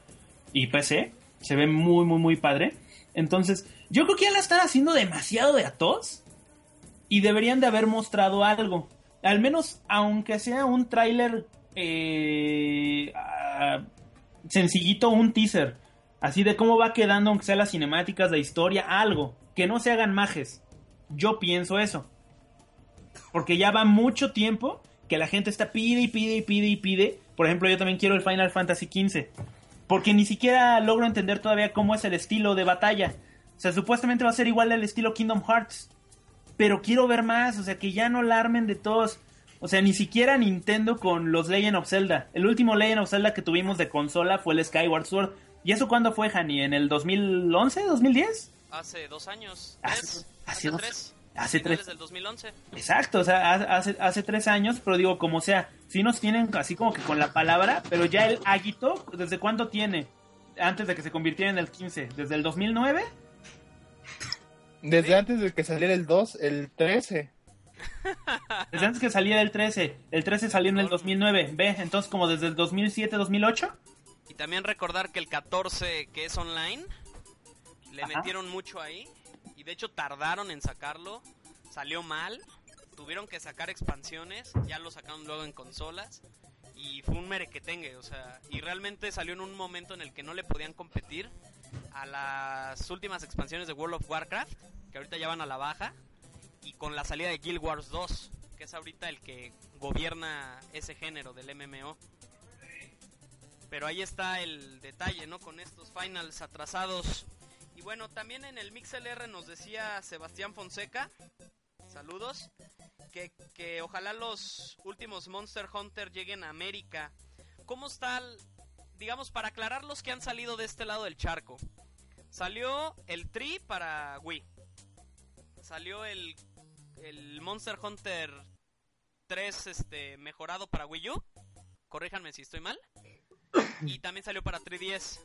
y PC. Se ve muy, muy, muy padre. Entonces, yo creo que ya la están haciendo demasiado de a tos y deberían de haber mostrado algo. Al menos, aunque sea un tráiler eh, sencillito, un teaser. Así de cómo va quedando, aunque sea las cinemáticas, la historia, algo. Que no se hagan majes. Yo pienso eso. Porque ya va mucho tiempo que la gente está pide y pide y pide y pide. Por ejemplo, yo también quiero el Final Fantasy XV. Porque ni siquiera logro entender todavía cómo es el estilo de batalla. O sea, supuestamente va a ser igual al estilo Kingdom Hearts. Pero quiero ver más, o sea, que ya no la de todos. O sea, ni siquiera Nintendo con los Legend of Zelda. El último Legend of Zelda que tuvimos de consola fue el Skyward Sword. ¿Y eso cuándo fue, Hani? ¿En el 2011, 2010? Hace dos años. Hace- ¿Tres? hace Hace dos- tres. hace tres. del 2011. Exacto, o sea, ha- hace, hace tres años, pero digo, como sea, sí nos tienen así como que con la palabra, pero ya el Aguito, ¿desde cuándo tiene? Antes de que se convirtiera en el 15, ¿desde el 2009? Desde antes de que saliera el 2, el 13. Desde antes que saliera el 13, el 13 salió en el 2009, ¿ve? Entonces como desde el 2007, 2008. Y también recordar que el 14, que es online, le Ajá. metieron mucho ahí. Y de hecho tardaron en sacarlo. Salió mal. Tuvieron que sacar expansiones. Ya lo sacaron luego en consolas. Y fue un merequetengue. O sea, y realmente salió en un momento en el que no le podían competir a las últimas expansiones de World of Warcraft. Que ahorita ya van a la baja. Y con la salida de Guild Wars 2. Que es ahorita el que gobierna ese género del MMO. Pero ahí está el detalle, ¿no? Con estos finals atrasados. Y bueno, también en el MixLR nos decía Sebastián Fonseca, saludos, que, que ojalá los últimos Monster Hunter lleguen a América. ¿Cómo está, el- digamos, para aclarar los que han salido de este lado del charco? Salió el Tri para Wii. Salió el, el Monster Hunter 3 este, mejorado para Wii U. Corríjanme si estoy mal. Y también salió para 3DS.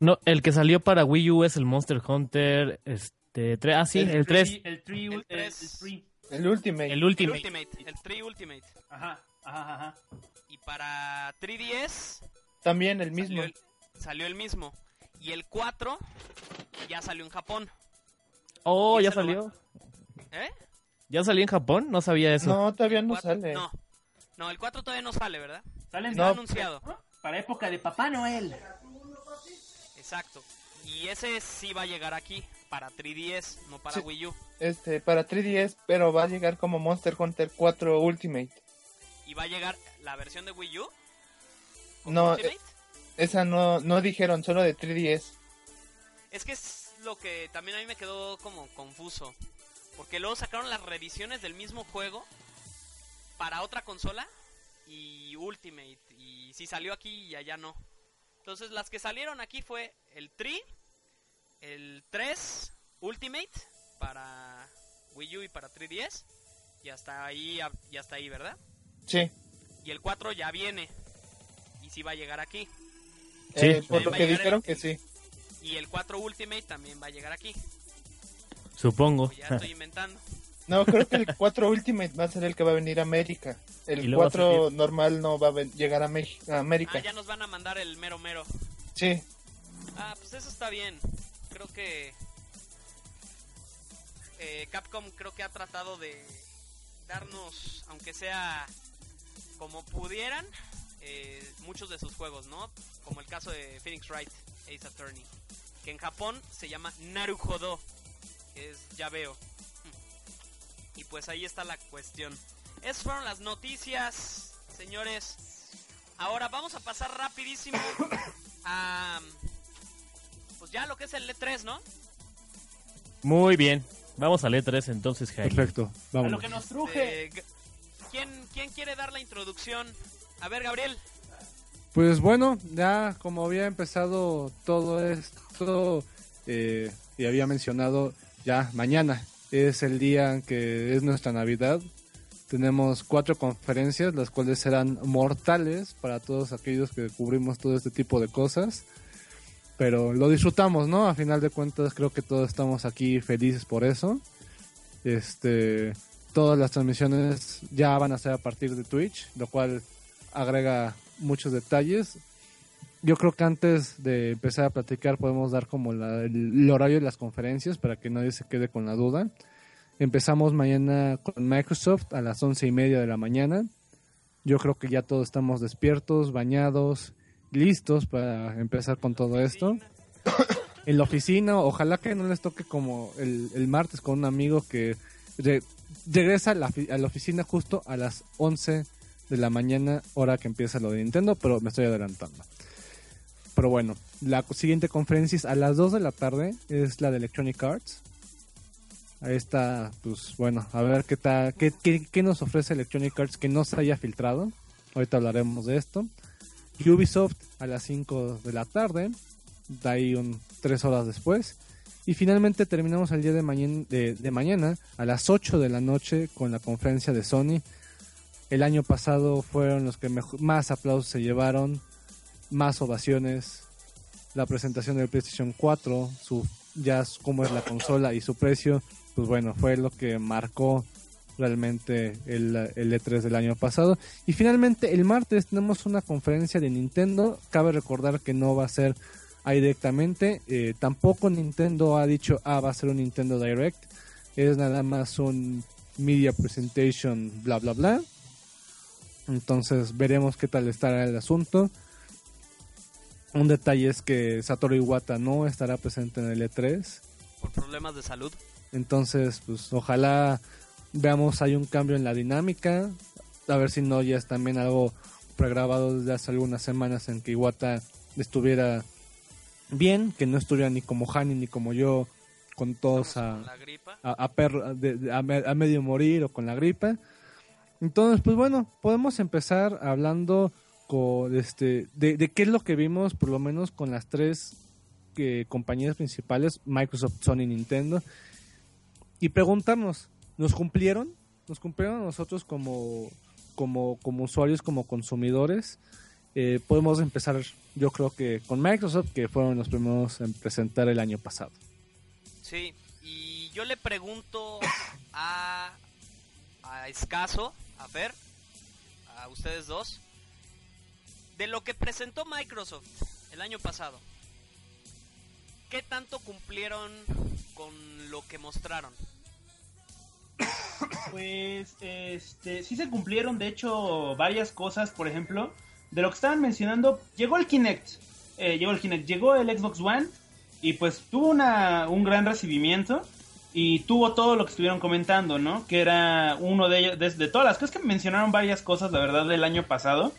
No, el que salió para Wii U es el Monster Hunter, este, tre- ah sí, el 3, El 3, El el tres. 3. El Ultimate. el El Ultimate. Ultimate, el 3 Ultimate. Ajá, ajá, ajá. Y para 3DS También el mismo. salió el, salió el mismo. Y el 4 ya salió en Japón. Oh, ya ese lo salió. ¿Eh? ¿Ya salió en Japón? No sabía eso. No, todavía no Cuatro- sale. No. No, el 4 todavía no sale, ¿verdad? Está No. anunciado. para época de Papá Noel. Exacto. Y ese sí va a llegar aquí. Para 3DS, no para Sí. Wii U. Este, para 3DS, pero va a llegar como Monster Hunter 4 Ultimate. Y va a llegar la versión de Wii U. No, Ultimate. Esa no, no dijeron, solo de 3DS. Es que es lo que también a mí me quedó como confuso. Porque luego sacaron las reediciones del mismo juego para otra consola y Ultimate. Y si salió aquí y allá no. Entonces las que salieron aquí fue el 3, el 3 Ultimate para Wii U y para 3DS. Y hasta ahí, y hasta ahí, ¿verdad? Sí. Y el 4 ya viene. Y sí va a llegar aquí. Sí. Eh, por lo Va a que dijeron el- que sí. Y el 4 Ultimate también va a llegar aquí. Supongo. O ya estoy inventando. No, creo que el 4 Ultimate va a ser el que va a venir a América. El luego va a 4 salir- normal no va a llegar a, México, a América. Ah, ya nos van a mandar el mero mero. Sí. Ah, pues eso está bien. Creo que eh, Capcom creo que ha tratado de darnos, aunque sea como pudieran eh, muchos de sus juegos, ¿no? Como el caso de Phoenix Wright, Ace Attorney, que en Japón se llama Naruhodo, que es ya veo. Y pues ahí está la cuestión. Esas fueron las noticias, señores. Ahora vamos a pasar rapidísimo a pues ya lo que es el E3, ¿no? Muy bien. Vamos al E3 entonces, Jaime. Perfecto, A vamos. lo que nos truje. Eh, ¿quién, ¿Quién quiere dar la introducción? A ver, Gabriel. Pues bueno, ya como había empezado todo esto eh, y había mencionado, ya mañana es el día que es nuestra Navidad. Tenemos cuatro conferencias, las cuales serán mortales para todos aquellos que cubrimos todo este tipo de cosas. Pero lo disfrutamos, ¿no? A final de cuentas creo que todos estamos aquí felices por eso. Este, todas las transmisiones ya van a ser a partir de Twitch, lo cual agrega muchos detalles. Yo creo que antes de empezar a platicar podemos dar como la- el, horario de las conferencias para que nadie se quede con la duda. Empezamos mañana con Microsoft a las once y media de la mañana. Yo creo que ya todos estamos despiertos, bañados, listos para empezar con todo esto. En la oficina, ojalá que no les toque como el, martes con un amigo que re- regresa a la, fi- a la oficina justo a las 11 de la mañana, hora que empieza lo de Nintendo, pero me estoy adelantando. Pero bueno, la siguiente conferencia es a las 2 de la tarde, es la de Electronic Arts. Ahí está, pues bueno, a ver qué tal, qué, qué, qué nos ofrece Electronic Arts que no se haya filtrado. Ahorita hablaremos de esto. Ubisoft a las 5 de la tarde, de ahí un 3 horas después. Y finalmente terminamos el día de mañana, de, mañana a las 8 de la noche con la conferencia de Sony. El año pasado fueron los que más aplausos se llevaron, más ovaciones. La presentación del PlayStation 4, su, ya cómo es la consola y su precio, pues bueno, fue lo que marcó realmente el, el E3 del año pasado. Y finalmente el martes tenemos una conferencia de Nintendo. Cabe recordar que no va a ser ahí directamente. eh, tampoco Nintendo ha dicho, ah, va a ser un Nintendo Direct. Es nada más un Media Presentation, bla, bla, bla. Entonces veremos qué tal estará el asunto. Un detalle es que Satoru Iwata no estará presente en el E3. Por problemas de salud. Entonces, pues ojalá veamos hay un cambio en la dinámica. A ver si no ya es también algo pregrabado desde hace algunas semanas en que Iwata estuviera bien, que no estuviera ni como Hani ni como yo con todos a, gripa. a, a perro- de- de- a a medio morir o con la gripe. Entonces, pues bueno, podemos empezar hablando este de, qué es lo que vimos, por lo menos con las tres compañías principales, Microsoft, Sony Nintendo, y preguntarnos, ¿nos cumplieron? ¿Nos cumplieron nosotros como, como, como usuarios, como consumidores? Eh, podemos empezar, yo creo que con Microsoft, que fueron los primeros en presentar el año pasado. Sí, y yo le pregunto a, a Escaso, a Fer, a ustedes dos, de lo que presentó Microsoft el año pasado. ¿Qué tanto cumplieron con lo que mostraron? Pues, este, sí se cumplieron, de hecho, varias cosas, por ejemplo, de lo que estaban mencionando, llegó el Kinect, eh, llegó el Kinect, llegó el Xbox One, y pues tuvo una, un gran recibimiento, y tuvo todo lo que estuvieron comentando, ¿no? Que era uno de ellos, de, de todas las cosas que mencionaron varias cosas, la verdad, del año pasado,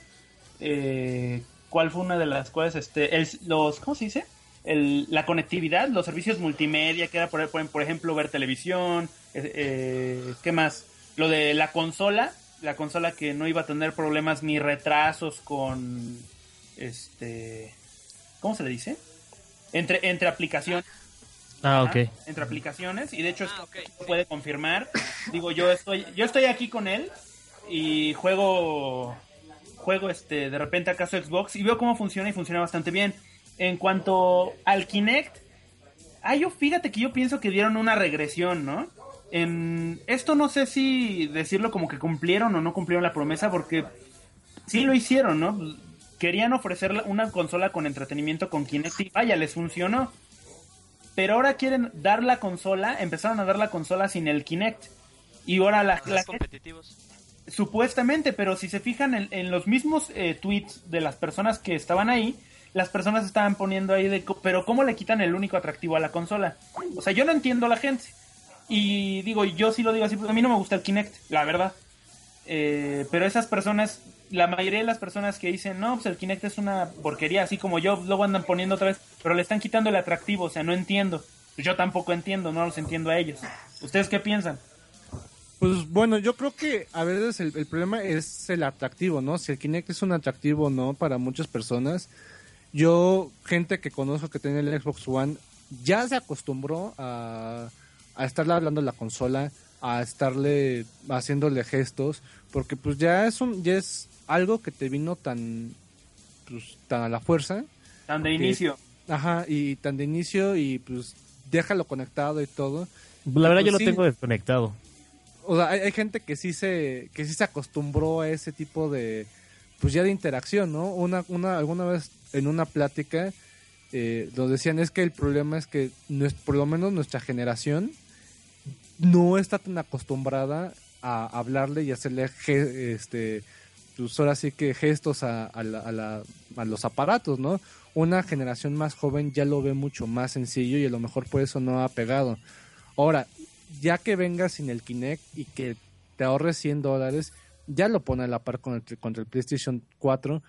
eh, ¿cuál fue una de las cuales, este, el- los, ¿cómo se dice? El- la conectividad, los servicios multimedia, que era por, por, ejemplo ver televisión, eh, eh, ¿qué más? Lo de la consola, la consola que no iba a tener problemas ni retrasos con, este, ¿cómo se le dice? Entre, entre aplicaciones. Ah, ok. Entre aplicaciones y de hecho Ah, esto ok, puede confirmar. Digo, yo estoy yo estoy aquí con él y juego juego este de repente acaso Xbox y veo cómo funciona y funciona bastante bien. En cuanto al Kinect, ah, yo fíjate que yo pienso que dieron una regresión, ¿no? En esto no sé si decirlo como que cumplieron o no cumplieron la promesa porque sí lo hicieron, ¿no? Querían ofrecer una consola con entretenimiento con Kinect y vaya, les funcionó. Pero ahora quieren dar la consola, empezaron a dar la consola sin el Kinect. Y ahora la, competitivos. Supuestamente, pero si se fijan en, los mismos eh, tweets de las personas que estaban ahí, las personas estaban poniendo ahí de, pero ¿cómo le quitan el único atractivo a la consola? O sea, yo no entiendo a la gente. Y digo, yo sí lo digo así, porque a mí no me gusta el Kinect, la verdad. Eh, pero esas personas, la mayoría de las personas que dicen, no, pues el Kinect es una porquería, así como yo, luego andan poniendo otra vez, pero le están quitando el atractivo, o sea, no entiendo. Yo tampoco entiendo, no los entiendo a ellos. ¿Ustedes qué piensan? Pues bueno, yo creo que a veces el, el problema es el atractivo, ¿no? Si el Kinect es un atractivo o no para muchas personas. Yo, gente que conozco que tiene el Xbox One, ya se acostumbró a, a estarle hablando a la consola, a estarle haciéndole gestos, porque pues ya es un, ya es algo que te vino tan, pues, tan a la fuerza, Tan de inicio. ajá, y tan de inicio y pues déjalo conectado y todo. La verdad Pues yo lo sí. tengo desconectado. O sea, hay, gente que sí se que sí se acostumbró a ese tipo de pues ya de interacción, ¿no? Una una alguna vez en una plática eh, nos decían es que el problema es que nues- por lo menos nuestra generación no está tan acostumbrada a hablarle y hacerle este pues ahora sí que gestos a, a la- a la- a los aparatos, ¿no? Una generación más joven ya lo ve mucho más sencillo y a lo mejor por eso no ha pegado. Ahora, ya que vengas sin el Kinect y que te ahorres 100 dólares, ya lo pone a la par con el, contra el PlayStation 4,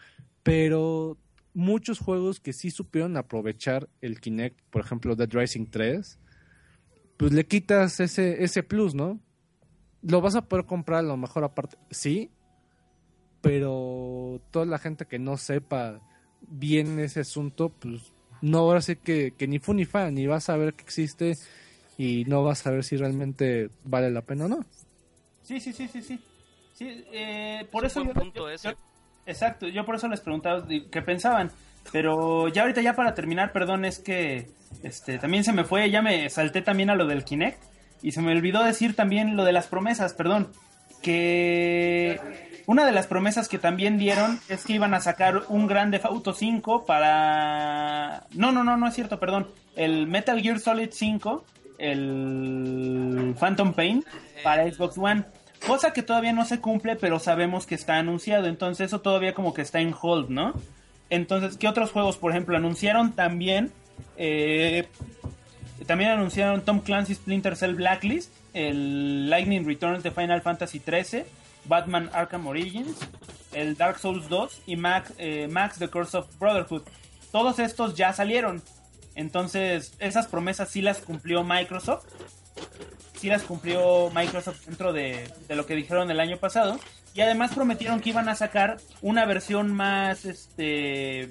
pero muchos juegos que sí supieron aprovechar el Kinect, por ejemplo Dead Rising 3, pues le quitas ese, ese plus, ¿no? Lo vas a poder comprar a lo mejor aparte, sí, pero toda la gente que no sepa bien ese asunto, pues no, ahora sí que, que ni fu ni fa, ni vas a ver que existe y no vas a ver si realmente vale la pena o no. Sí, sí, sí, sí, sí. Sí, eh, por Es eso un yo, buen punto yo- ese. yo- exacto, yo por eso les preguntaba qué pensaban. Pero ya ahorita ya para terminar, perdón, es que este también se me fue, ya me salté también a lo del Kinect y se me olvidó decir también lo de las promesas, perdón, que una de las promesas que también dieron es que iban a sacar un Grand Theft Auto 5 para No, no, no, no es cierto, perdón. El Metal Gear Solid 5, el Phantom Pain para Xbox One. Cosa que todavía no se cumple, pero sabemos que está anunciado. Entonces eso todavía como que está en hold, ¿no? Entonces, ¿qué otros juegos, por ejemplo, anunciaron también? Eh, también anunciaron Tom Clancy's Splinter Cell Blacklist, el Lightning Returns de Final Fantasy XIII, Batman Arkham Origins, el Dark Souls 2 y Max, eh, Max The Curse of Brotherhood. Todos estos ya salieron. Entonces, esas promesas sí las cumplió Microsoft. Sí las cumplió Microsoft dentro de, de lo que dijeron el año pasado. Y además prometieron que iban a sacar una versión más, este...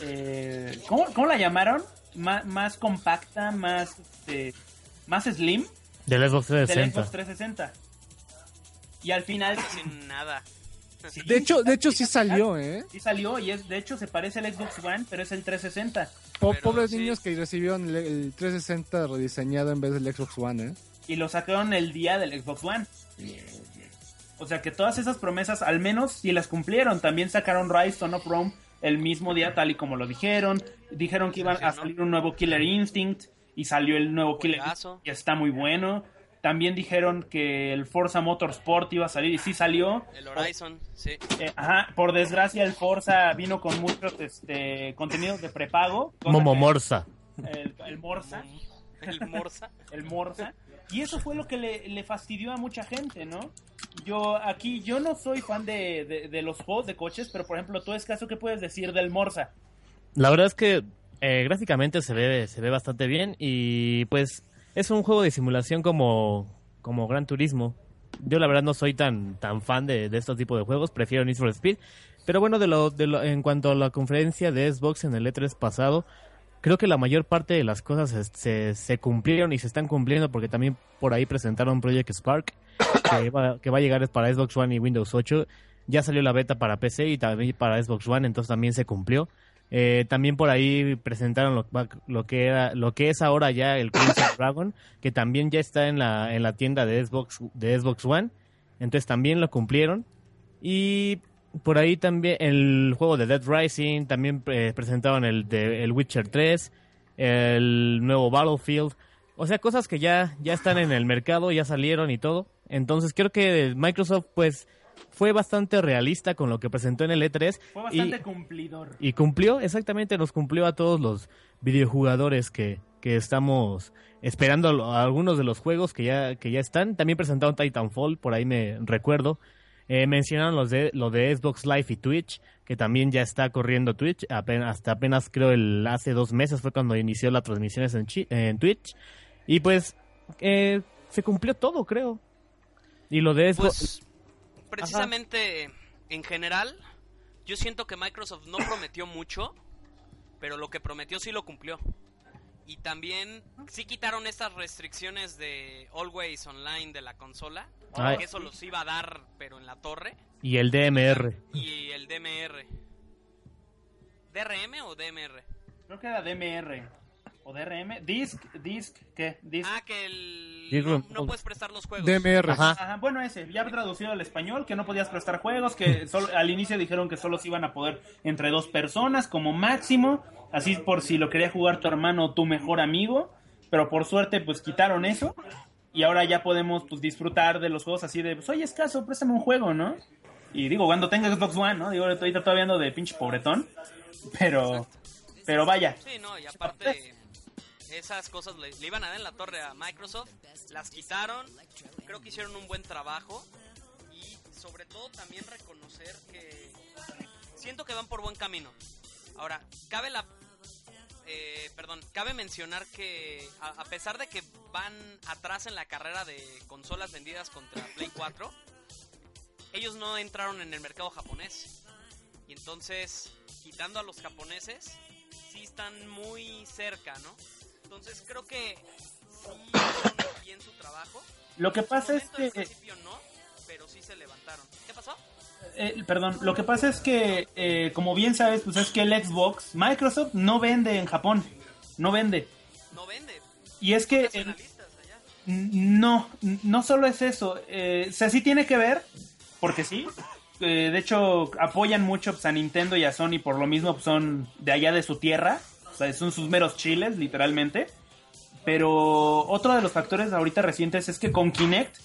eh, ¿cómo, cómo la llamaron? Má- más compacta, más, este, más slim Del Xbox del 360. Xbox 360. Y al final Sin nada. Sí, De hecho, de hecho sí salió, ¿eh? sí salió y es de hecho se parece al Xbox One, pero es el 360 Po- Pero pobres sí. niños que recibieron el, el 360 rediseñado en vez del Xbox One, ¿eh? y lo sacaron el día del Xbox One. O sea que todas esas promesas al menos sí las cumplieron. También sacaron Rise Son of Rome el mismo día tal y como lo dijeron. Dijeron que iban a salir un nuevo Killer Instinct y salió el nuevo Killer. Instinct y está muy bueno. También dijeron que el Forza Motorsport iba a salir y sí salió. El Horizon, sí. Eh, ajá, por desgracia el Forza vino con muchos este, contenidos de prepago. Momo que- Morsa. El, el Morsa, El Morsa. el Morsa. Y eso fue lo que le, le fastidió a mucha gente, ¿no? Yo aquí, yo no soy fan de, de, de los juegos de coches, pero por ejemplo, tú, Escaso, ¿qué puedes decir del Morsa? La verdad es que eh, gráficamente se ve, se ve bastante bien y pues es un juego de simulación como, como Gran Turismo. Yo la verdad no soy tan, tan fan de, de estos tipos de juegos, prefiero Need for Speed. Pero bueno, de lo, de lo- en cuanto a la conferencia de Xbox en el E3 pasado, creo que la mayor parte de las cosas se, se, cumplieron y se están cumpliendo porque también por ahí presentaron Project Spark, que va, que va a llegar para Xbox One y Windows 8. Ya salió la beta para PC y también para Xbox One, entonces también se cumplió. Eh, también por ahí presentaron lo, lo que era, lo que es ahora ya el Crimson Dragon, que también ya está en la, en la tienda de Xbox, de Xbox One. Entonces también lo cumplieron. Y por ahí también el juego de Dead Rising, también eh, presentaron el de el Witcher 3, el nuevo Battlefield. O sea, cosas que ya, ya están en el mercado, ya salieron y todo. Entonces creo que Microsoft pues fue bastante realista con lo que presentó en el E3 Fue y, bastante cumplidor. y cumplió, exactamente, nos cumplió a todos los videojugadores que, que estamos esperando a algunos de los juegos que ya, que ya están. También presentaron Titanfall, por ahí me recuerdo. Eh, mencionaron los de, lo de Xbox Live y Twitch, que también ya está corriendo Twitch. Apenas, hasta apenas creo el hace dos meses fue cuando inició las transmisiones en, Chi- en Twitch. Y pues eh, se cumplió todo, creo. Y lo de Xbox... Pues precisamente en general, yo siento que Microsoft no prometió mucho, pero lo que prometió sí lo cumplió. Y también sí quitaron estas restricciones de Always Online de la consola, Ay. que eso los iba a dar, pero en la torre, y el DMR. y el DMR. ¿DRM o DMR? Creo que era DMR. O DRM. Disc, disc, ¿qué? Disc. Ah, que el... No, no puedes prestar los juegos. DMR. Ajá. Ajá, bueno, ese, ya traducido al español, que no podías prestar juegos, que solo, al inicio dijeron que solo se iban a poder entre dos personas como máximo, así por si lo quería jugar tu hermano o tu mejor amigo, pero por suerte pues quitaron eso y ahora ya podemos pues disfrutar de los juegos así de, pues oye, escaso, préstame un juego, ¿no? Y digo, cuando tenga Xbox One, ¿no? Digo, ahorita todavía ando de pinche pobretón, pero, pero vaya, Sí, no, y aparte esas cosas le, iban a dar en la torre a Microsoft, las quitaron, creo que hicieron un buen trabajo y sobre todo también reconocer que siento que van por buen camino. Ahora, cabe la... eh, perdón, cabe mencionar que a, a pesar de que van atrás en la carrera de consolas vendidas contra Play 4, ellos no entraron en el mercado japonés. Y entonces, quitando a los japoneses, sí están muy cerca, ¿no? Entonces creo que sí bien su trabajo. lo que pasa es que... principio no, pero sí se levantaron. ¿Qué pasó? Eh, perdón, lo que pasa es que, eh, como bien sabes, pues es que el Xbox, Microsoft no vende en Japón, no vende. No vende. Y es que no, no solo es eso, eh, o sea, sí tiene que ver, porque sí. eh, de hecho, apoyan mucho pues, a Nintendo y a Sony por lo mismo, pues, son de allá de su tierra, o sea, son sus meros chiles, literalmente. Pero otro de los factores ahorita recientes es que con Kinect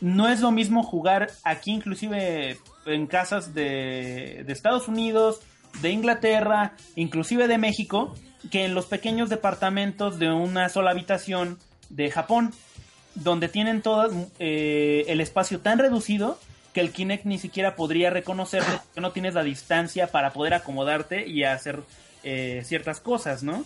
no es lo mismo jugar aquí, inclusive en casas de, de Estados Unidos, de Inglaterra, inclusive de México, que en los pequeños departamentos de una sola habitación de Japón, donde tienen todo eh, el espacio tan reducido que el Kinect ni siquiera podría reconocerlo porque no tienes la distancia para poder acomodarte y hacer eh, ciertas cosas, ¿no?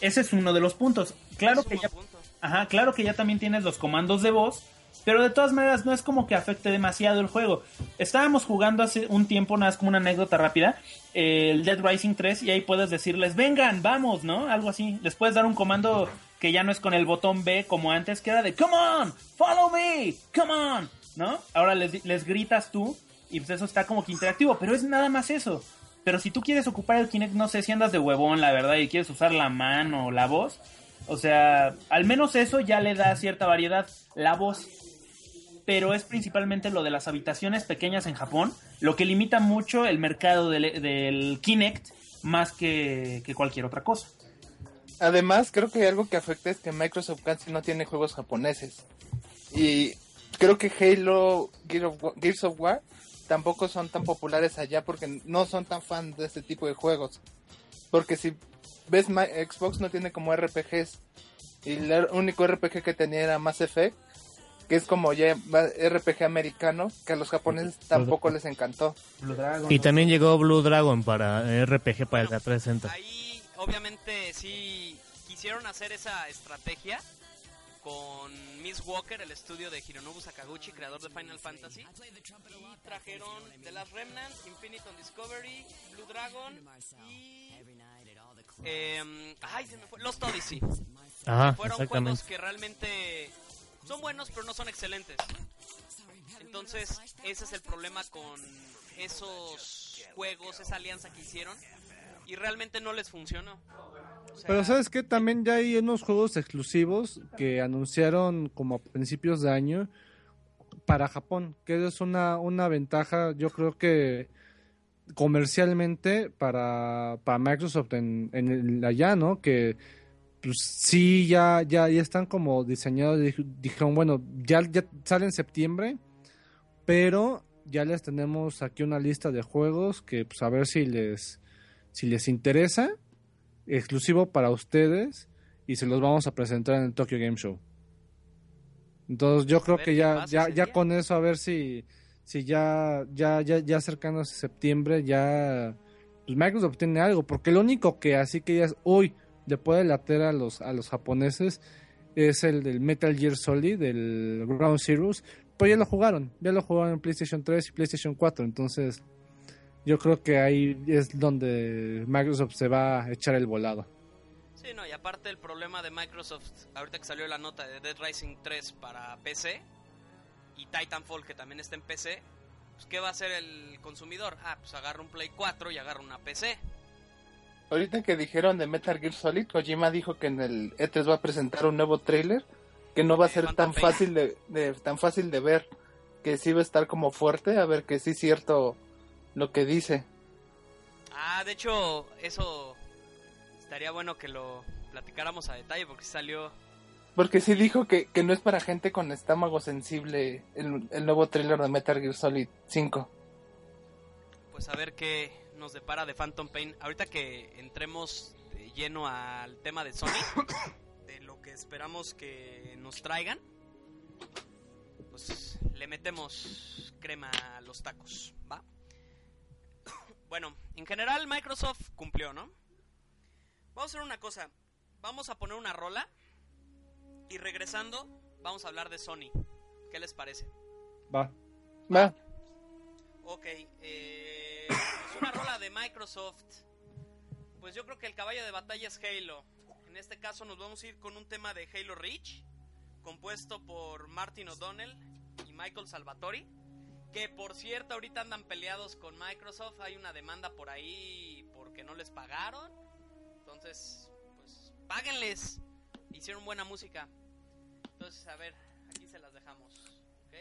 Ese es uno de los puntos. Claro Es que ya punto. Ajá, claro que ya también tienes los comandos de voz, pero de todas maneras no es como que afecte demasiado el juego. Estábamos jugando hace un tiempo, nada más como una anécdota rápida, eh, el Dead Rising 3 y ahí puedes decirles, vengan, vamos, ¿no? Algo así. Les puedes dar un comando que ya no es con el botón B como antes, que era de, come on, follow me, come on, ¿no? Ahora les, les gritas tú y pues eso está como que interactivo, pero es nada más eso. Pero si tú quieres ocupar el Kinect, no sé si andas de huevón, la verdad, y quieres usar la mano o la voz, o sea, al menos eso ya le da cierta variedad. La voz. Pero es principalmente lo de las habitaciones pequeñas en Japón, lo que limita mucho el mercado del, Kinect más que, que cualquier otra cosa. Además, creo que algo que afecta es que Microsoft casi no tiene juegos japoneses. Y creo que Halo, Gears of War tampoco son tan populares allá porque no son tan fan de este tipo de juegos. Porque si ves, Xbox no tiene como RPGs. Y el er- único RPG que tenía era Mass Effect, que es como ya RPG americano, que a los japoneses tampoco les encantó. Y también llegó Blue Dragon para RPG para el 360. Ahí, obviamente, sí quisieron hacer esa estrategia con Miss Walker, el estudio de Hironobu Sakaguchi, creador de Final Fantasy. Y trajeron The Last Remnant, Infinite on Discovery, Blue Dragon y. em, ay, se me fue. Lost Odyssey. Ajá, Fueron juegos que realmente son buenos, pero no son excelentes. Entonces, ese es el problema con esos juegos, esa alianza que hicieron. Y realmente no les funcionó. Pero sabes que también ya hay unos juegos exclusivos que anunciaron como a principios de año para Japón, que es una, una ventaja, yo creo que comercialmente para, para Microsoft en, en el- allá, ¿no? Que pues sí, ya, ya, ya están como diseñados, dij- dijeron, bueno, ya, ya sale en septiembre, pero ya les tenemos aquí una lista de juegos que pues a ver si les si les interesa, exclusivo para ustedes y se los vamos a presentar en el Tokyo Game Show. Entonces yo Pues creo que ya ya ya con eso a ver si si ya ya ya ya cercanos a septiembre ya pues Microsoft tiene algo, porque lo único que así que ya es hoy le puede later a los a los japoneses es el del Metal Gear Solid, del Ground Zeroes, pero ya lo jugaron, ya lo jugaron en PlayStation 3 y PlayStation 4, entonces yo creo que ahí es donde Microsoft se va a echar el volado. Sí, no, y aparte el problema de Microsoft, ahorita que salió la nota de Dead Rising 3 para PC y Titanfall que también está en PC, pues ¿qué va a hacer el consumidor? Ah, pues agarra un Play 4 y agarra una PC. Ahorita que dijeron de Metal Gear Solid, Kojima dijo que en el E3 va a presentar un nuevo trailer que no va a ser tan fácil de, de- tan fácil de ver, que sí va a estar como fuerte, a ver que sí es cierto lo que dice. Ah, de hecho, eso estaría bueno que lo platicáramos a detalle porque salió... Porque sí dijo que, que no es para gente con estómago sensible el, el nuevo trailer de Metal Gear Solid 5. Pues a ver qué nos depara de Phantom Pain. Ahorita que entremos de lleno al tema de Sony, de lo que esperamos que nos traigan, pues le metemos crema a los tacos, ¿va? Bueno, en general Microsoft cumplió, ¿no? Vamos a hacer una cosa. Vamos a poner una rola y regresando vamos a hablar de Sony. ¿Qué les parece? Va. Va. Ok, eh, pues una rola de Microsoft. Pues yo creo que el caballo de batalla es Halo. En este caso nos vamos a ir con un tema de Halo Reach, compuesto por Martin O'Donnell y Michael Salvatori. Que por cierto, ahorita andan peleados con Microsoft. Hay una demanda por ahí porque no les pagaron. Entonces, pues, páguenles. Hicieron buena música. Entonces, a ver, aquí se las dejamos. ¿Ok?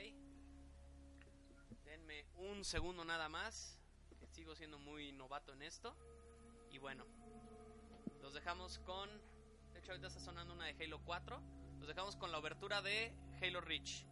Denme un segundo nada más. Que sigo siendo muy novato en esto. Y bueno, los dejamos con. De hecho, ahorita está sonando una de Halo 4. Los dejamos con la obertura de Halo Reach.